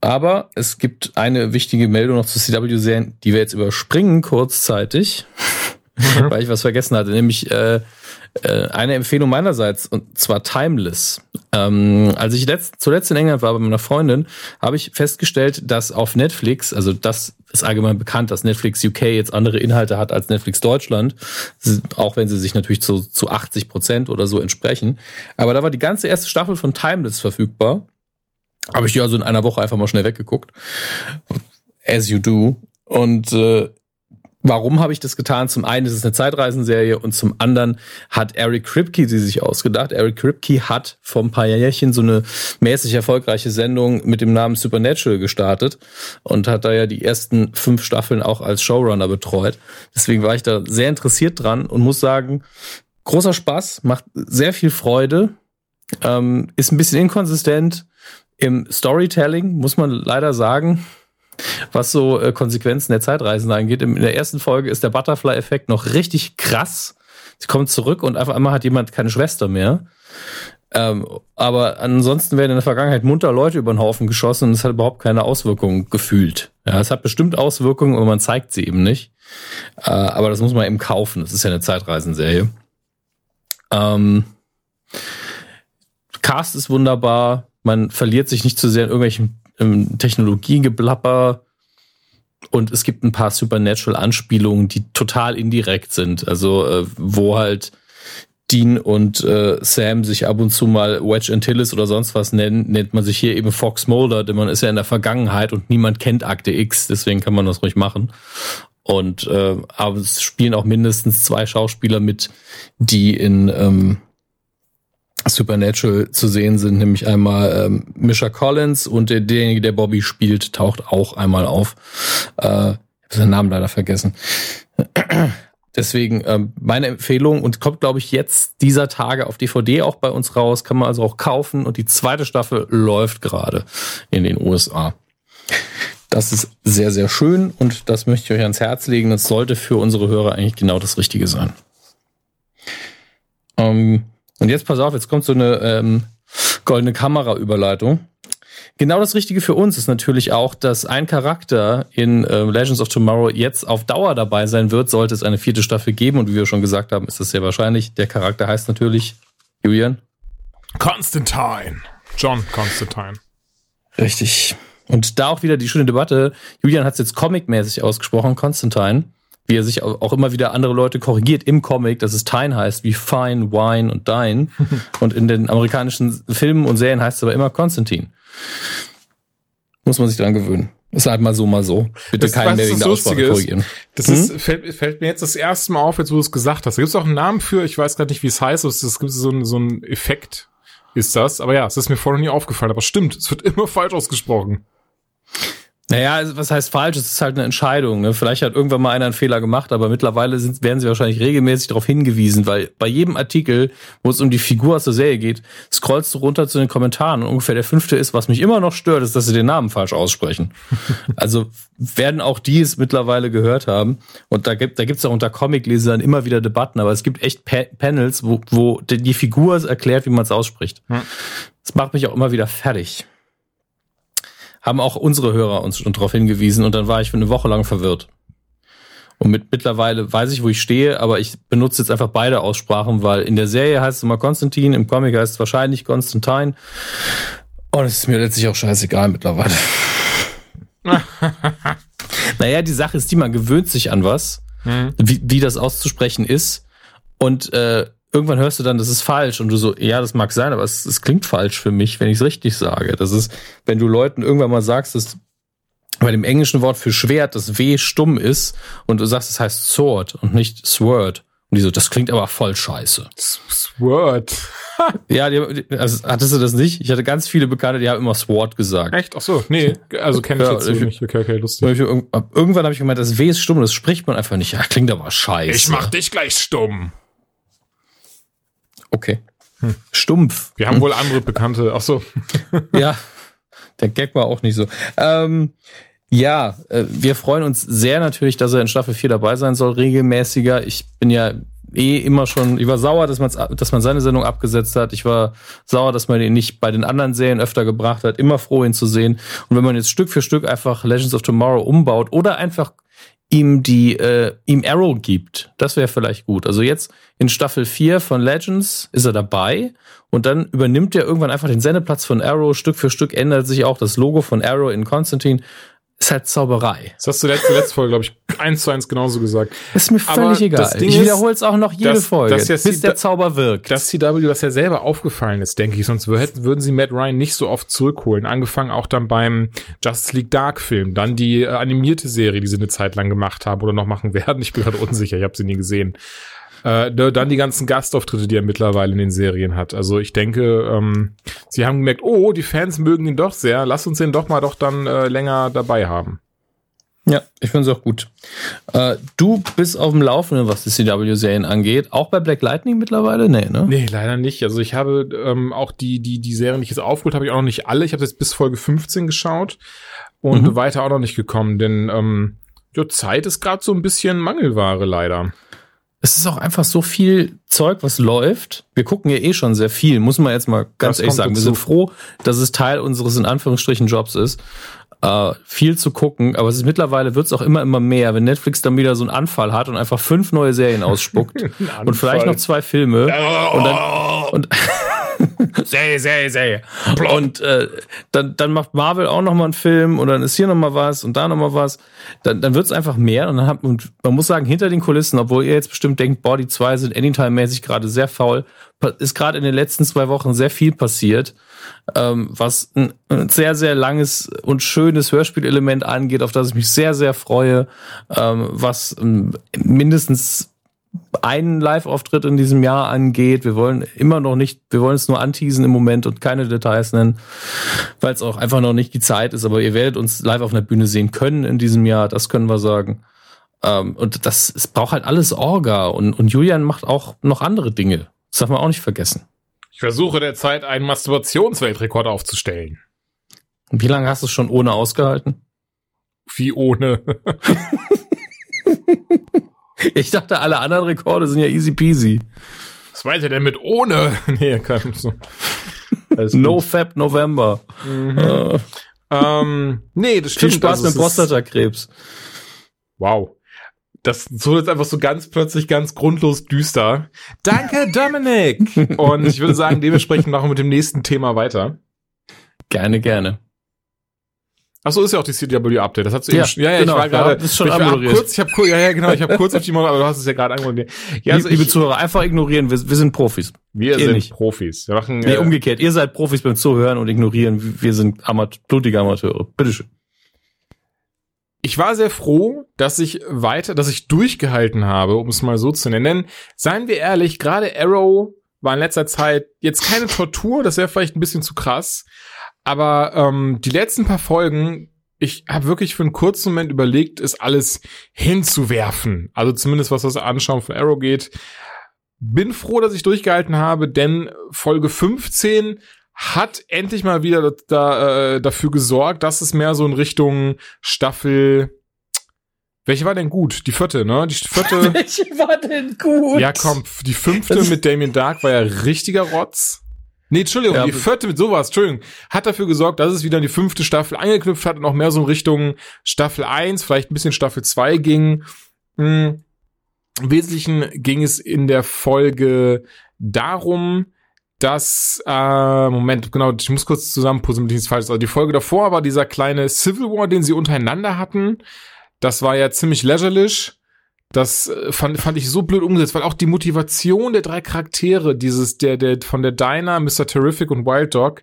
Aber es gibt eine wichtige Meldung noch zu CW-Serien, die wir jetzt überspringen kurzzeitig, weil ich was vergessen hatte, nämlich äh, äh, eine Empfehlung meinerseits, und zwar Timeless. Ähm, als ich letzt, zuletzt in England war bei meiner Freundin, habe ich festgestellt, dass auf Netflix, also das ist allgemein bekannt, dass Netflix UK jetzt andere Inhalte hat als Netflix Deutschland, auch wenn sie sich natürlich zu, zu 80 Prozent oder so entsprechen. Aber da war die ganze erste Staffel von Timeless verfügbar. Habe ich die also in einer Woche einfach mal schnell weggeguckt. As you do. Und äh, Warum habe ich das getan? Zum einen ist es eine Zeitreisenserie und zum anderen hat Eric Kripke sie sich ausgedacht. Eric Kripke hat vor ein paar Jährchen so eine mäßig erfolgreiche Sendung mit dem Namen Supernatural gestartet und hat da ja die ersten fünf Staffeln auch als Showrunner betreut. Deswegen war ich da sehr interessiert dran und muss sagen, großer Spaß, macht sehr viel Freude, ähm, ist ein bisschen inkonsistent im Storytelling, muss man leider sagen was so äh, Konsequenzen der Zeitreisen angeht. In der ersten Folge ist der Butterfly-Effekt noch richtig krass. Sie kommt zurück und einfach einmal hat jemand keine Schwester mehr. Ähm, aber ansonsten werden in der Vergangenheit munter Leute über den Haufen geschossen und es hat überhaupt keine Auswirkungen gefühlt. Ja, es hat bestimmt Auswirkungen, aber man zeigt sie eben nicht. Äh, aber das muss man eben kaufen. Das ist ja eine Zeitreisenserie. Ähm, Cast ist wunderbar. Man verliert sich nicht zu sehr in irgendwelchen ähm, Technologiegeblapper und es gibt ein paar Supernatural-Anspielungen, die total indirekt sind. Also äh, wo halt Dean und äh, Sam sich ab und zu mal Wedge Antilles oder sonst was nennen, nennt man sich hier eben Fox Mulder, denn man ist ja in der Vergangenheit und niemand kennt Akte X, deswegen kann man das ruhig machen. Und äh, aber es spielen auch mindestens zwei Schauspieler mit, die in ähm, Supernatural zu sehen sind, nämlich einmal ähm, Misha Collins und der, derjenige, der Bobby spielt, taucht auch einmal auf. Äh, habe seinen Namen leider vergessen. Deswegen ähm, meine Empfehlung und kommt, glaube ich, jetzt dieser Tage auf DVD auch bei uns raus, kann man also auch kaufen und die zweite Staffel läuft gerade in den USA. Das ist sehr, sehr schön und das möchte ich euch ans Herz legen. Das sollte für unsere Hörer eigentlich genau das Richtige sein. Ähm, und jetzt pass auf, jetzt kommt so eine ähm, goldene Kamera-Überleitung. Genau das Richtige für uns ist natürlich auch, dass ein Charakter in äh, Legends of Tomorrow jetzt auf Dauer dabei sein wird, sollte es eine vierte Staffel geben. Und wie wir schon gesagt haben, ist das sehr wahrscheinlich. Der Charakter heißt natürlich Julian. Constantine. John Constantine. Richtig. Und da auch wieder die schöne Debatte. Julian hat es jetzt comicmäßig ausgesprochen, Constantine wie er sich auch immer wieder andere Leute korrigiert im Comic, dass es Tyne heißt, wie Fine, Wine und Dine. und in den amerikanischen Filmen und Serien heißt es aber immer Konstantin. Muss man sich dran gewöhnen. Ist halt mal so, mal so. Bitte das, keinen mehr wegen der Aussprache korrigieren. Das hm? ist, fällt, fällt, mir jetzt das erste Mal auf, jetzt wo du es gesagt hast. Da gibt es auch einen Namen für, ich weiß gerade nicht, wie es heißt, es gibt so, ein, so einen Effekt, ist das. Aber ja, es ist mir vorher nie aufgefallen. Aber stimmt, es wird immer falsch ausgesprochen. Naja, was heißt falsch? Es ist halt eine Entscheidung. Ne? Vielleicht hat irgendwann mal einer einen Fehler gemacht, aber mittlerweile sind, werden sie wahrscheinlich regelmäßig darauf hingewiesen, weil bei jedem Artikel, wo es um die Figur aus der Serie geht, scrollst du runter zu den Kommentaren und ungefähr der fünfte ist, was mich immer noch stört, ist, dass sie den Namen falsch aussprechen. also werden auch die es mittlerweile gehört haben. Und da gibt da gibt's auch unter Comiclesern immer wieder Debatten, aber es gibt echt pa Panels, wo, wo die Figur erklärt, wie man es ausspricht. Hm. Das macht mich auch immer wieder fertig haben auch unsere Hörer uns schon darauf hingewiesen und dann war ich für eine Woche lang verwirrt. Und mit, mittlerweile weiß ich, wo ich stehe, aber ich benutze jetzt einfach beide Aussprachen, weil in der Serie heißt es immer Konstantin, im Comic heißt es wahrscheinlich Konstantin. Und es ist mir letztlich auch scheißegal mittlerweile. naja, die Sache ist die, man gewöhnt sich an was, mhm. wie, wie das auszusprechen ist. Und äh, irgendwann hörst du dann, das ist falsch und du so, ja, das mag sein, aber es, es klingt falsch für mich, wenn ich es richtig sage. Das ist, wenn du Leuten irgendwann mal sagst, dass bei dem englischen Wort für Schwert das W stumm ist und du sagst, es heißt Sword und nicht Sword. Und die so, das klingt aber voll scheiße. Sword. ja, die, also hattest du das nicht? Ich hatte ganz viele Bekannte, die haben immer Sword gesagt. Echt? Ach so, nee, also kenne ich ja, jetzt ich, nicht. Okay, okay, lustig. Irgendwann habe ich gemeint, das W ist stumm, das spricht man einfach nicht. Ja, klingt aber scheiße. Ich mach dich gleich stumm. Okay. Hm. Stumpf. Wir haben wohl andere Bekannte. Ach so. ja, der Gag war auch nicht so. Ähm, ja, äh, wir freuen uns sehr natürlich, dass er in Staffel 4 dabei sein soll, regelmäßiger. Ich bin ja eh immer schon, ich war sauer, dass, man's, dass man seine Sendung abgesetzt hat. Ich war sauer, dass man ihn nicht bei den anderen Serien öfter gebracht hat. Immer froh, ihn zu sehen. Und wenn man jetzt Stück für Stück einfach Legends of Tomorrow umbaut oder einfach ihm die äh, ihm Arrow gibt. Das wäre vielleicht gut. Also jetzt in Staffel 4 von Legends ist er dabei und dann übernimmt er irgendwann einfach den Sendeplatz von Arrow. Stück für Stück ändert sich auch das Logo von Arrow in Constantine ist halt Zauberei. Das hast du letzte, letzte Folge, glaube ich, eins zu eins genauso gesagt. Ist mir völlig Aber egal. Ich wiederhole es auch noch jede dass, Folge, dass bis der Zauber wirkt. Dass CW das ja selber aufgefallen ist, denke ich. Sonst würden sie Matt Ryan nicht so oft zurückholen. Angefangen auch dann beim Justice League Dark Film. Dann die äh, animierte Serie, die sie eine Zeit lang gemacht haben oder noch machen werden. Ich bin gerade unsicher, ich habe sie nie gesehen. Äh, dann die ganzen Gastauftritte, die er mittlerweile in den Serien hat. Also ich denke, ähm, sie haben gemerkt, oh, die Fans mögen ihn doch sehr, lass uns den doch mal doch dann äh, länger dabei haben. Ja, ich finde es auch gut. Äh, du bist auf dem Laufenden, was die CW-Serien angeht. Auch bei Black Lightning mittlerweile? Nee, ne? Nee, leider nicht. Also ich habe ähm, auch die, die, die Serien, die ich jetzt aufgeholt habe, ich auch noch nicht alle. Ich habe jetzt bis Folge 15 geschaut und mhm. weiter auch noch nicht gekommen, denn ähm, ja, Zeit ist gerade so ein bisschen Mangelware leider es ist auch einfach so viel Zeug, was läuft. Wir gucken ja eh schon sehr viel, muss man jetzt mal ganz das ehrlich sagen. Wir sind froh, dass es Teil unseres in Anführungsstrichen Jobs ist, äh, viel zu gucken. Aber es ist mittlerweile wird es auch immer immer mehr, wenn Netflix dann wieder so einen Anfall hat und einfach fünf neue Serien ausspuckt und vielleicht noch zwei Filme und dann und Say, say, say. Und äh, dann, dann macht Marvel auch noch mal einen Film und dann ist hier noch mal was und da noch mal was. Dann, dann wird es einfach mehr und dann hat und man muss sagen, hinter den Kulissen, obwohl ihr jetzt bestimmt denkt, boah, die zwei sind Anytime-mäßig gerade sehr faul, ist gerade in den letzten zwei Wochen sehr viel passiert, ähm, was ein, ein sehr, sehr langes und schönes Hörspielelement angeht, auf das ich mich sehr, sehr freue, ähm, was ähm, mindestens einen Live-Auftritt in diesem Jahr angeht. Wir wollen immer noch nicht, wir wollen es nur anteasen im Moment und keine Details nennen, weil es auch einfach noch nicht die Zeit ist. Aber ihr werdet uns live auf einer Bühne sehen können in diesem Jahr, das können wir sagen. Ähm, und das, es braucht halt alles Orga und, und Julian macht auch noch andere Dinge. Das darf man auch nicht vergessen. Ich versuche derzeit einen Masturbationsweltrekord aufzustellen. Und wie lange hast du es schon ohne ausgehalten? Wie ohne? Ich dachte, alle anderen Rekorde sind ja easy peasy. Was meint ihr denn mit ohne? nee, kann so. no Fab November. Mhm. Äh. Ähm, nee, das stimmt. Viel Spaß also, mit Prostatakrebs. Wow. Das so jetzt einfach so ganz plötzlich ganz grundlos düster. Danke, Dominik! Und ich würde sagen, dementsprechend machen wir mit dem nächsten Thema weiter. Gerne, gerne. Ach so, ist ja auch die CW Update. Das hat du ja, eben, ja, ja, genau, ich war gerade, ja, schon ich war kurz, ich habe kurz, ja, ja, genau, ich habe kurz auf die Mauer, aber du hast es ja gerade angemoderiert. Ja, also liebe ich, Zuhörer, einfach ignorieren, wir, wir sind Profis. Wir ihr sind nicht. Profis. Wir machen, nee, äh, umgekehrt, ihr seid Profis beim Zuhören und ignorieren, wir sind Amat blutige Amateure. Bitteschön. Ich war sehr froh, dass ich weiter, dass ich durchgehalten habe, um es mal so zu nennen. Denn, seien wir ehrlich, gerade Arrow war in letzter Zeit jetzt keine Tortur, das wäre vielleicht ein bisschen zu krass. Aber ähm, die letzten paar Folgen ich habe wirklich für einen kurzen Moment überlegt, es alles hinzuwerfen. Also zumindest was das Anschauen von Arrow geht. Bin froh, dass ich durchgehalten habe, denn Folge 15 hat endlich mal wieder da, äh, dafür gesorgt, dass es mehr so in Richtung Staffel welche war denn gut? Die vierte, ne? Die vierte. Welche war denn gut? Ja, komm, die fünfte mit Damien Dark war ja richtiger Rotz. Nee, Entschuldigung, Ja, die vierte mit sowas, Entschuldigung, hat dafür gesorgt, dass es wieder in die fünfte Staffel angeknüpft hat und auch mehr so in Richtung Staffel 1, vielleicht ein bisschen Staffel 2 ging. Hm. Im Wesentlichen ging es in der Folge darum, dass, äh, Moment, genau, ich muss kurz zusammenpuzzeln, damit ich nichts falsch sage. Also die Folge davor war dieser kleine Civil War, den sie untereinander hatten. Das war ja ziemlich lächerlich. Das äh, fand, fand ich so blöd umgesetzt, weil auch die Motivation der drei Charaktere, dieses, der, der, von der Dinah, Mr. Terrific und Wild Dog,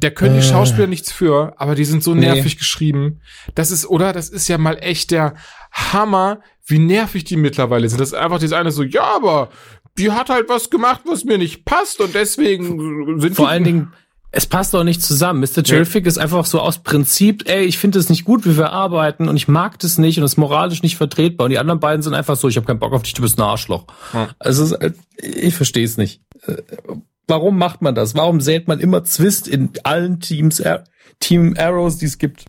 da können die Äh. Schauspieler nichts für, aber die sind so Nee. nervig geschrieben. Das ist, oder? Das ist ja mal echt der Hammer, wie nervig die mittlerweile sind. Das ist einfach dieses eine so, ja, aber die hat halt was gemacht, was mir nicht passt und deswegen sind Vor die allen Dingen, es passt doch nicht zusammen. Mr. Terrific ist einfach so aus Prinzip, ey, ich finde es nicht gut, wie wir arbeiten und ich mag das nicht und es ist moralisch nicht vertretbar. Und die anderen beiden sind einfach so, ich habe keinen Bock auf dich, du bist ein Arschloch. Ja. Also es ist, halt- ich verstehe es nicht. Äh, Warum macht man das? Warum sät man immer Zwist in allen Teams, Ar- Team Arrows, die es gibt?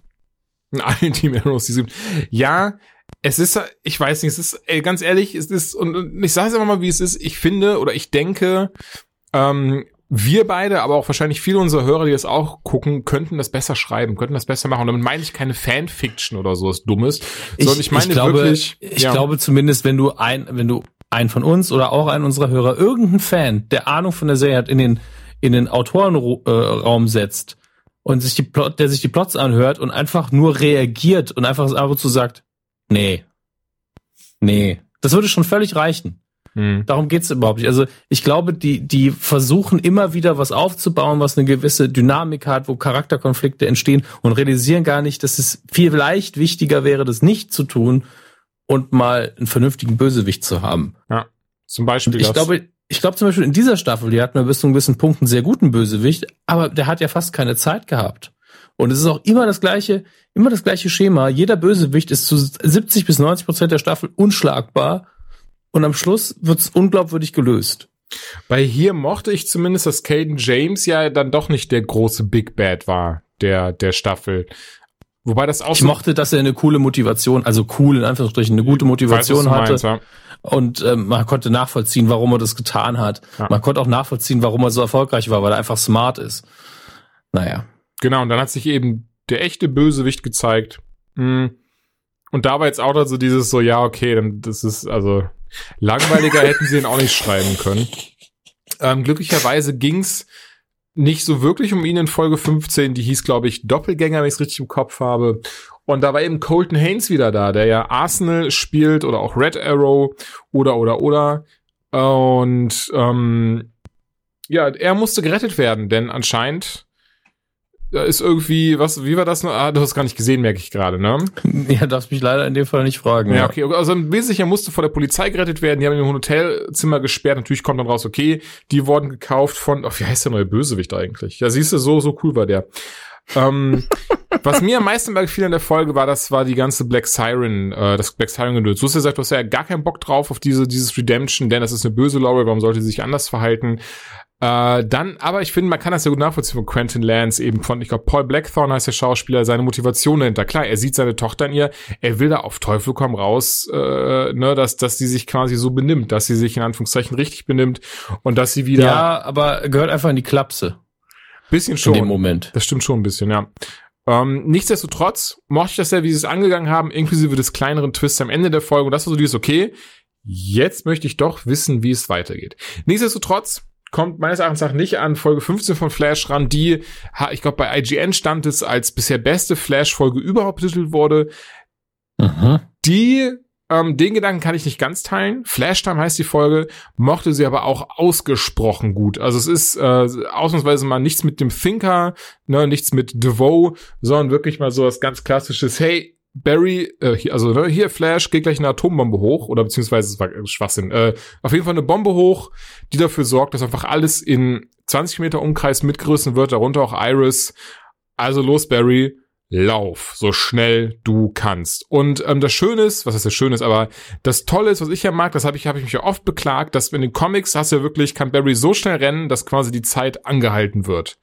in allen Team Heroes, die sind. Ja, es ist, ich weiß nicht, es ist, ey, ganz ehrlich, es ist, und, und ich sage es einfach mal, wie es ist, ich finde oder ich denke, ähm, wir beide, aber auch wahrscheinlich viele unserer Hörer, die das auch gucken, könnten das besser schreiben, könnten das besser machen. Und damit meine ich keine Fanfiction oder sowas Dummes, sondern ich meine glaube, wirklich, ich ja, glaube zumindest, wenn du ein, wenn du einen von uns oder auch einen unserer Hörer, irgendeinen Fan, der Ahnung von der Serie hat, in den, in den Autorenraum setzt und sich die Plot, der sich die Plots anhört und einfach nur reagiert und einfach ab und zu sagt, nee, nee, das würde schon völlig reichen. Hm. Darum geht's überhaupt nicht. Also ich glaube, die, die versuchen immer wieder was aufzubauen, was eine gewisse Dynamik hat, wo Charakterkonflikte entstehen und realisieren gar nicht, dass es vielleicht wichtiger wäre, das nicht zu tun und mal einen vernünftigen Bösewicht zu haben. zum Beispiel Und ich glaube, ich glaube zum Beispiel in dieser Staffel, die hatten wir bis zu einem gewissen Punkt einen sehr guten Bösewicht, aber der hat ja fast keine Zeit gehabt. Und es ist auch immer das gleiche, immer das gleiche Schema. Jeder Bösewicht ist zu 70 bis 90 Prozent der Staffel unschlagbar. Und am Schluss wird's unglaubwürdig gelöst. Bei hier mochte ich zumindest, dass Caden James ja dann doch nicht der große Big Bad war, der, der Staffel. Wobei das auch Ich mochte, dass er eine coole Motivation, also cool in Anführungsstrichen, eine gute Motivation Weiß, hatte. meinst, ja. Und ähm, man konnte nachvollziehen, warum er das getan hat. Ja. Man konnte auch nachvollziehen, warum er so erfolgreich war, weil er einfach smart ist. Naja. Genau, und dann hat sich eben der echte Bösewicht gezeigt. Mm. Und da war jetzt auch so dieses so, ja, okay, dann das ist, also langweiliger hätten sie ihn auch nicht schreiben können. Ähm, glücklicherweise ging's nicht so wirklich um ihn in Folge 15. Die hieß, glaube ich, Doppelgänger, wenn ich es richtig im Kopf habe. Und da war eben Colton Haynes wieder da, der ja Arsenal spielt oder auch Red Arrow oder oder oder. Und ähm, ja, er musste gerettet werden, denn anscheinend da ist irgendwie, was, wie war das noch? Ah, du hast gar nicht gesehen, merke ich gerade, ne? Ja, darfst mich leider in dem Fall nicht fragen. Ja, okay. Also im Wesentlichen er musste vor der Polizei gerettet werden. Die haben ihn im Hotelzimmer gesperrt. Natürlich kommt dann raus, okay, die wurden gekauft von, oh, wie heißt der neue Bösewicht eigentlich? Ja, siehst du, so, so cool war der. Ähm, was mir am meisten gefiel in der Folge war, das war die ganze Black Siren, äh, das Black Siren gedöns. Du hast ja gesagt, du hast ja gar keinen Bock drauf auf diese, dieses Redemption, denn das ist eine böse Laurel, warum sollte sie sich anders verhalten? Äh, dann, aber ich finde, man kann das ja gut nachvollziehen von Quentin Lance, eben von, ich glaube, Paul Blackthorne heißt der Schauspieler, seine Motivation dahinter. Klar, er sieht seine Tochter in ihr, er will da auf Teufel komm raus, äh, ne, dass, dass sie sich quasi so benimmt, dass sie sich in Anführungszeichen richtig benimmt und dass sie wieder Ja, aber gehört einfach in die Klapse bisschen in schon. dem Moment. Das stimmt schon ein bisschen, ja. Ähm, nichtsdestotrotz mochte ich das ja, wie sie es angegangen haben, inklusive des kleineren Twists am Ende der Folge. Und das war so dieses, okay, jetzt möchte ich doch wissen, wie es weitergeht. Nichtsdestotrotz kommt meines Erachtens nach nicht an Folge 15 von Flash ran, die, ich glaube, bei IGN stand es als bisher beste Flash-Folge überhaupt betitelt wurde. Mhm. Die, ähm, den Gedanken kann ich nicht ganz teilen. Flashtime heißt die Folge, mochte sie aber auch ausgesprochen gut. Also es ist äh, ausnahmsweise mal nichts mit dem Thinker, ne, nichts mit DeVoe, sondern wirklich mal so was ganz klassisches, hey, Barry, äh, also ne, hier Flash, geht gleich eine Atombombe hoch, oder beziehungsweise es war äh, Schwachsinn, äh, auf jeden Fall eine Bombe hoch, die dafür sorgt, dass einfach alles in 20 Meter Umkreis mitgerissen wird, darunter auch Iris. Also los, Barry, lauf, so schnell du kannst. Und ähm, das Schöne ist, was heißt das Schöne ist, aber das Tolle ist, was ich ja mag, das habe ich, habe ich mich ja oft beklagt, dass in den Comics hast du ja wirklich, kann Barry so schnell rennen, dass quasi die Zeit angehalten wird.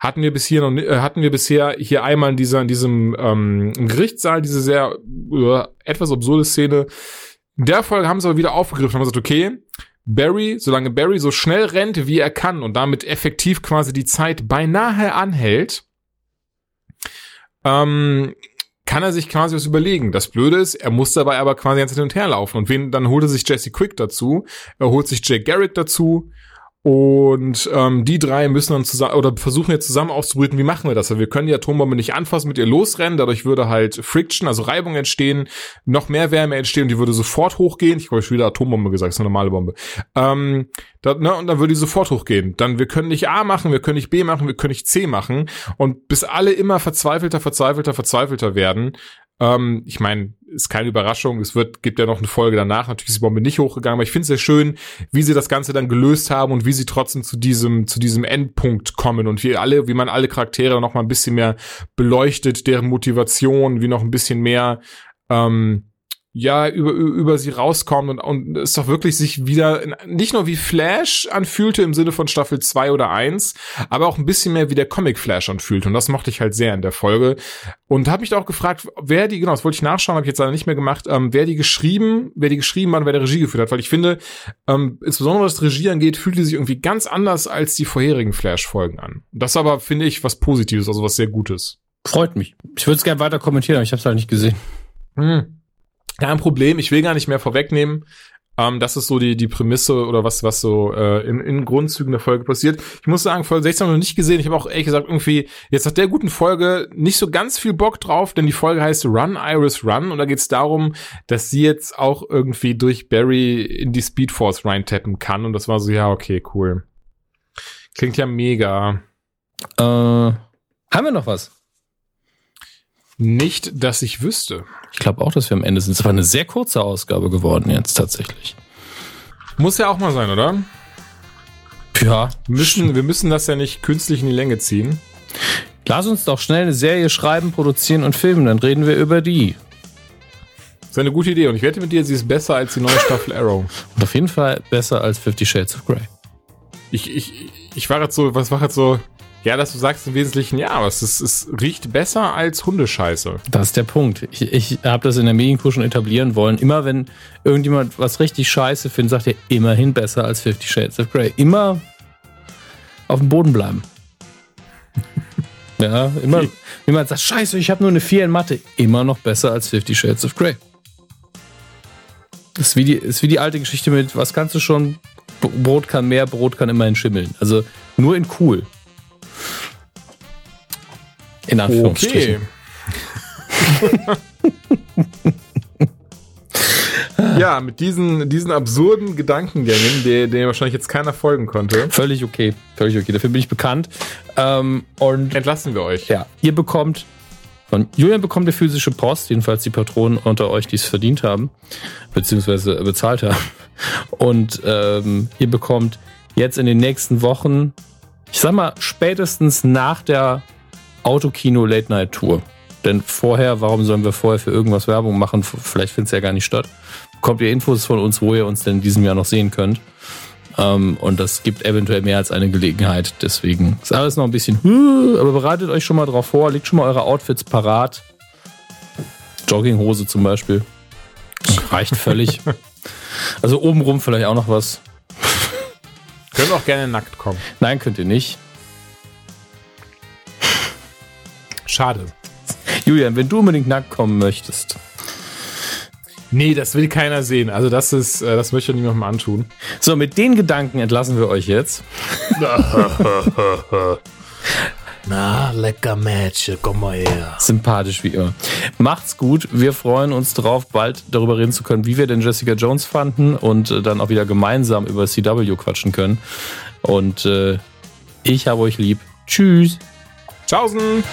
Hatten wir bisher noch, äh, hatten wir bisher hier einmal in dieser, in diesem ähm, Gerichtssaal diese sehr äh, etwas absurde Szene. In der Folge haben sie aber wieder aufgegriffen und haben gesagt, okay, Barry, solange Barry so schnell rennt, wie er kann und damit effektiv quasi die Zeit beinahe anhält, ähm, kann er sich quasi was überlegen. Das Blöde ist, er muss dabei aber quasi ganz hin und her laufen. Und wen, dann holt er sich Jesse Quick dazu, er holt sich Jake Garrick dazu, und ähm, die drei müssen dann zusammen oder versuchen jetzt zusammen auszubrüten, wie machen wir das? Wir können die Atombombe nicht anfassen, mit ihr losrennen, dadurch würde halt Friction, also Reibung entstehen, noch mehr Wärme entstehen und die würde sofort hochgehen. Ich habe schon wieder Atombombe gesagt, ist eine normale Bombe. Ähm, da, ne, und dann würde die sofort hochgehen. Dann, wir können nicht A machen, wir können nicht B machen, wir können nicht C machen. Und bis alle immer verzweifelter, verzweifelter, verzweifelter werden, ähm, ich meine, ist keine Überraschung. Es wird, gibt ja noch eine Folge danach. Natürlich ist die Bombe nicht hochgegangen, aber ich finde es sehr schön, wie sie das Ganze dann gelöst haben und wie sie trotzdem zu diesem, zu diesem Endpunkt kommen und wie alle, wie man alle Charaktere noch mal ein bisschen mehr beleuchtet, deren Motivation, wie noch ein bisschen mehr, ähm, ja, über, über sie rauskommt und, und es doch wirklich sich wieder nicht nur wie Flash anfühlte im Sinne von Staffel 2 oder 1, aber auch ein bisschen mehr wie der Comic Flash anfühlte. Und das mochte ich halt sehr in der Folge. Und habe mich da auch gefragt, wer die, genau, das wollte ich nachschauen, habe ich jetzt leider nicht mehr gemacht, ähm, wer die geschrieben, wer die geschrieben hat, wer der Regie geführt hat. Weil ich finde, ähm, insbesondere was Regie angeht, fühlt die sich irgendwie ganz anders als die vorherigen Flash-Folgen an. Das aber, finde ich, was Positives, also was sehr Gutes. Freut mich. Ich würde es gerne weiter kommentieren, aber ich habe es halt nicht gesehen. Hm. Kein Problem, ich will gar nicht mehr vorwegnehmen. Ähm, das ist so die, die Prämisse oder was, was so äh, in, in Grundzügen der Folge passiert. Ich muss sagen, Folge 16 habe ich noch nicht gesehen. Ich habe auch ehrlich gesagt irgendwie jetzt nach der guten Folge nicht so ganz viel Bock drauf, denn die Folge heißt Run, Iris, Run und da geht es darum, dass sie jetzt auch irgendwie durch Barry in die Speedforce reintappen kann und das war so, ja, okay, cool. Klingt ja mega. Äh, haben wir noch was? Nicht, dass ich wüsste. Ich glaube auch, dass wir am Ende sind. Es war eine sehr kurze Ausgabe geworden jetzt tatsächlich. Muss ja auch mal sein, oder? Ja. Müssen, wir müssen das ja nicht künstlich in die Länge ziehen. Lass uns doch schnell eine Serie schreiben, produzieren und filmen, dann reden wir über die. Das ist eine gute Idee und ich wette mit dir, sie ist besser als die neue Staffel Arrow. Und auf jeden Fall besser als Fifty Shades of Grey. Ich, ich, ich war jetzt so, was war jetzt so, ja, dass du sagst im Wesentlichen, ja, aber es, ist, es riecht besser als Hundescheiße. Das ist der Punkt. Ich, ich habe das in der Medienkuh schon etablieren wollen. Immer wenn irgendjemand was richtig scheiße findet, sagt er immerhin besser als Fifty Shades of Grey. Immer auf dem Boden bleiben. ja, immer. Okay. Jemand sagt, scheiße, ich habe nur eine 4 in Mathe. Immer noch besser als Fifty Shades of Grey. Das ist wie die, ist wie die alte Geschichte mit, was kannst du schon? Brot kann mehr, Brot kann immerhin schimmeln. Also nur in cool. In Anführungsstrichen. Okay. ja, mit diesen, diesen absurden Gedankengängen, denen wahrscheinlich jetzt keiner folgen konnte. Völlig okay. Völlig okay. Dafür bin ich bekannt. Ähm, und entlassen wir euch. Ja, ihr bekommt von Julian bekommt ihr physische Post, jedenfalls die Patronen unter euch, die es verdient haben, beziehungsweise bezahlt haben. Und ähm, ihr bekommt jetzt in den nächsten Wochen, ich sag mal, spätestens nach der Autokino Late Night Tour. Denn vorher, warum sollen wir vorher für irgendwas Werbung machen? Vielleicht findet es ja gar nicht statt. Bekommt ihr Infos von uns, wo ihr uns denn in diesem Jahr noch sehen könnt. Ähm, und das gibt eventuell mehr als eine Gelegenheit. Deswegen ist alles noch ein bisschen, aber bereitet euch schon mal drauf vor, legt schon mal eure Outfits parat. Jogginghose zum Beispiel. Reicht völlig. also obenrum vielleicht auch noch was. Könnt auch gerne nackt kommen. Nein, könnt ihr nicht. Schade. Julian, wenn du unbedingt nackt kommen möchtest. Nee, das will keiner sehen. Also das ist, äh, das möchte ich niemandem antun. So, mit den Gedanken entlassen wir euch jetzt. Na, lecker Mädchen, komm mal her. Sympathisch wie immer. Macht's gut. Wir freuen uns drauf, bald darüber reden zu können, wie wir denn Jessica Jones fanden und äh, dann auch wieder gemeinsam über CW quatschen können. Und äh, ich habe euch lieb. Tschüss. Tschaußen.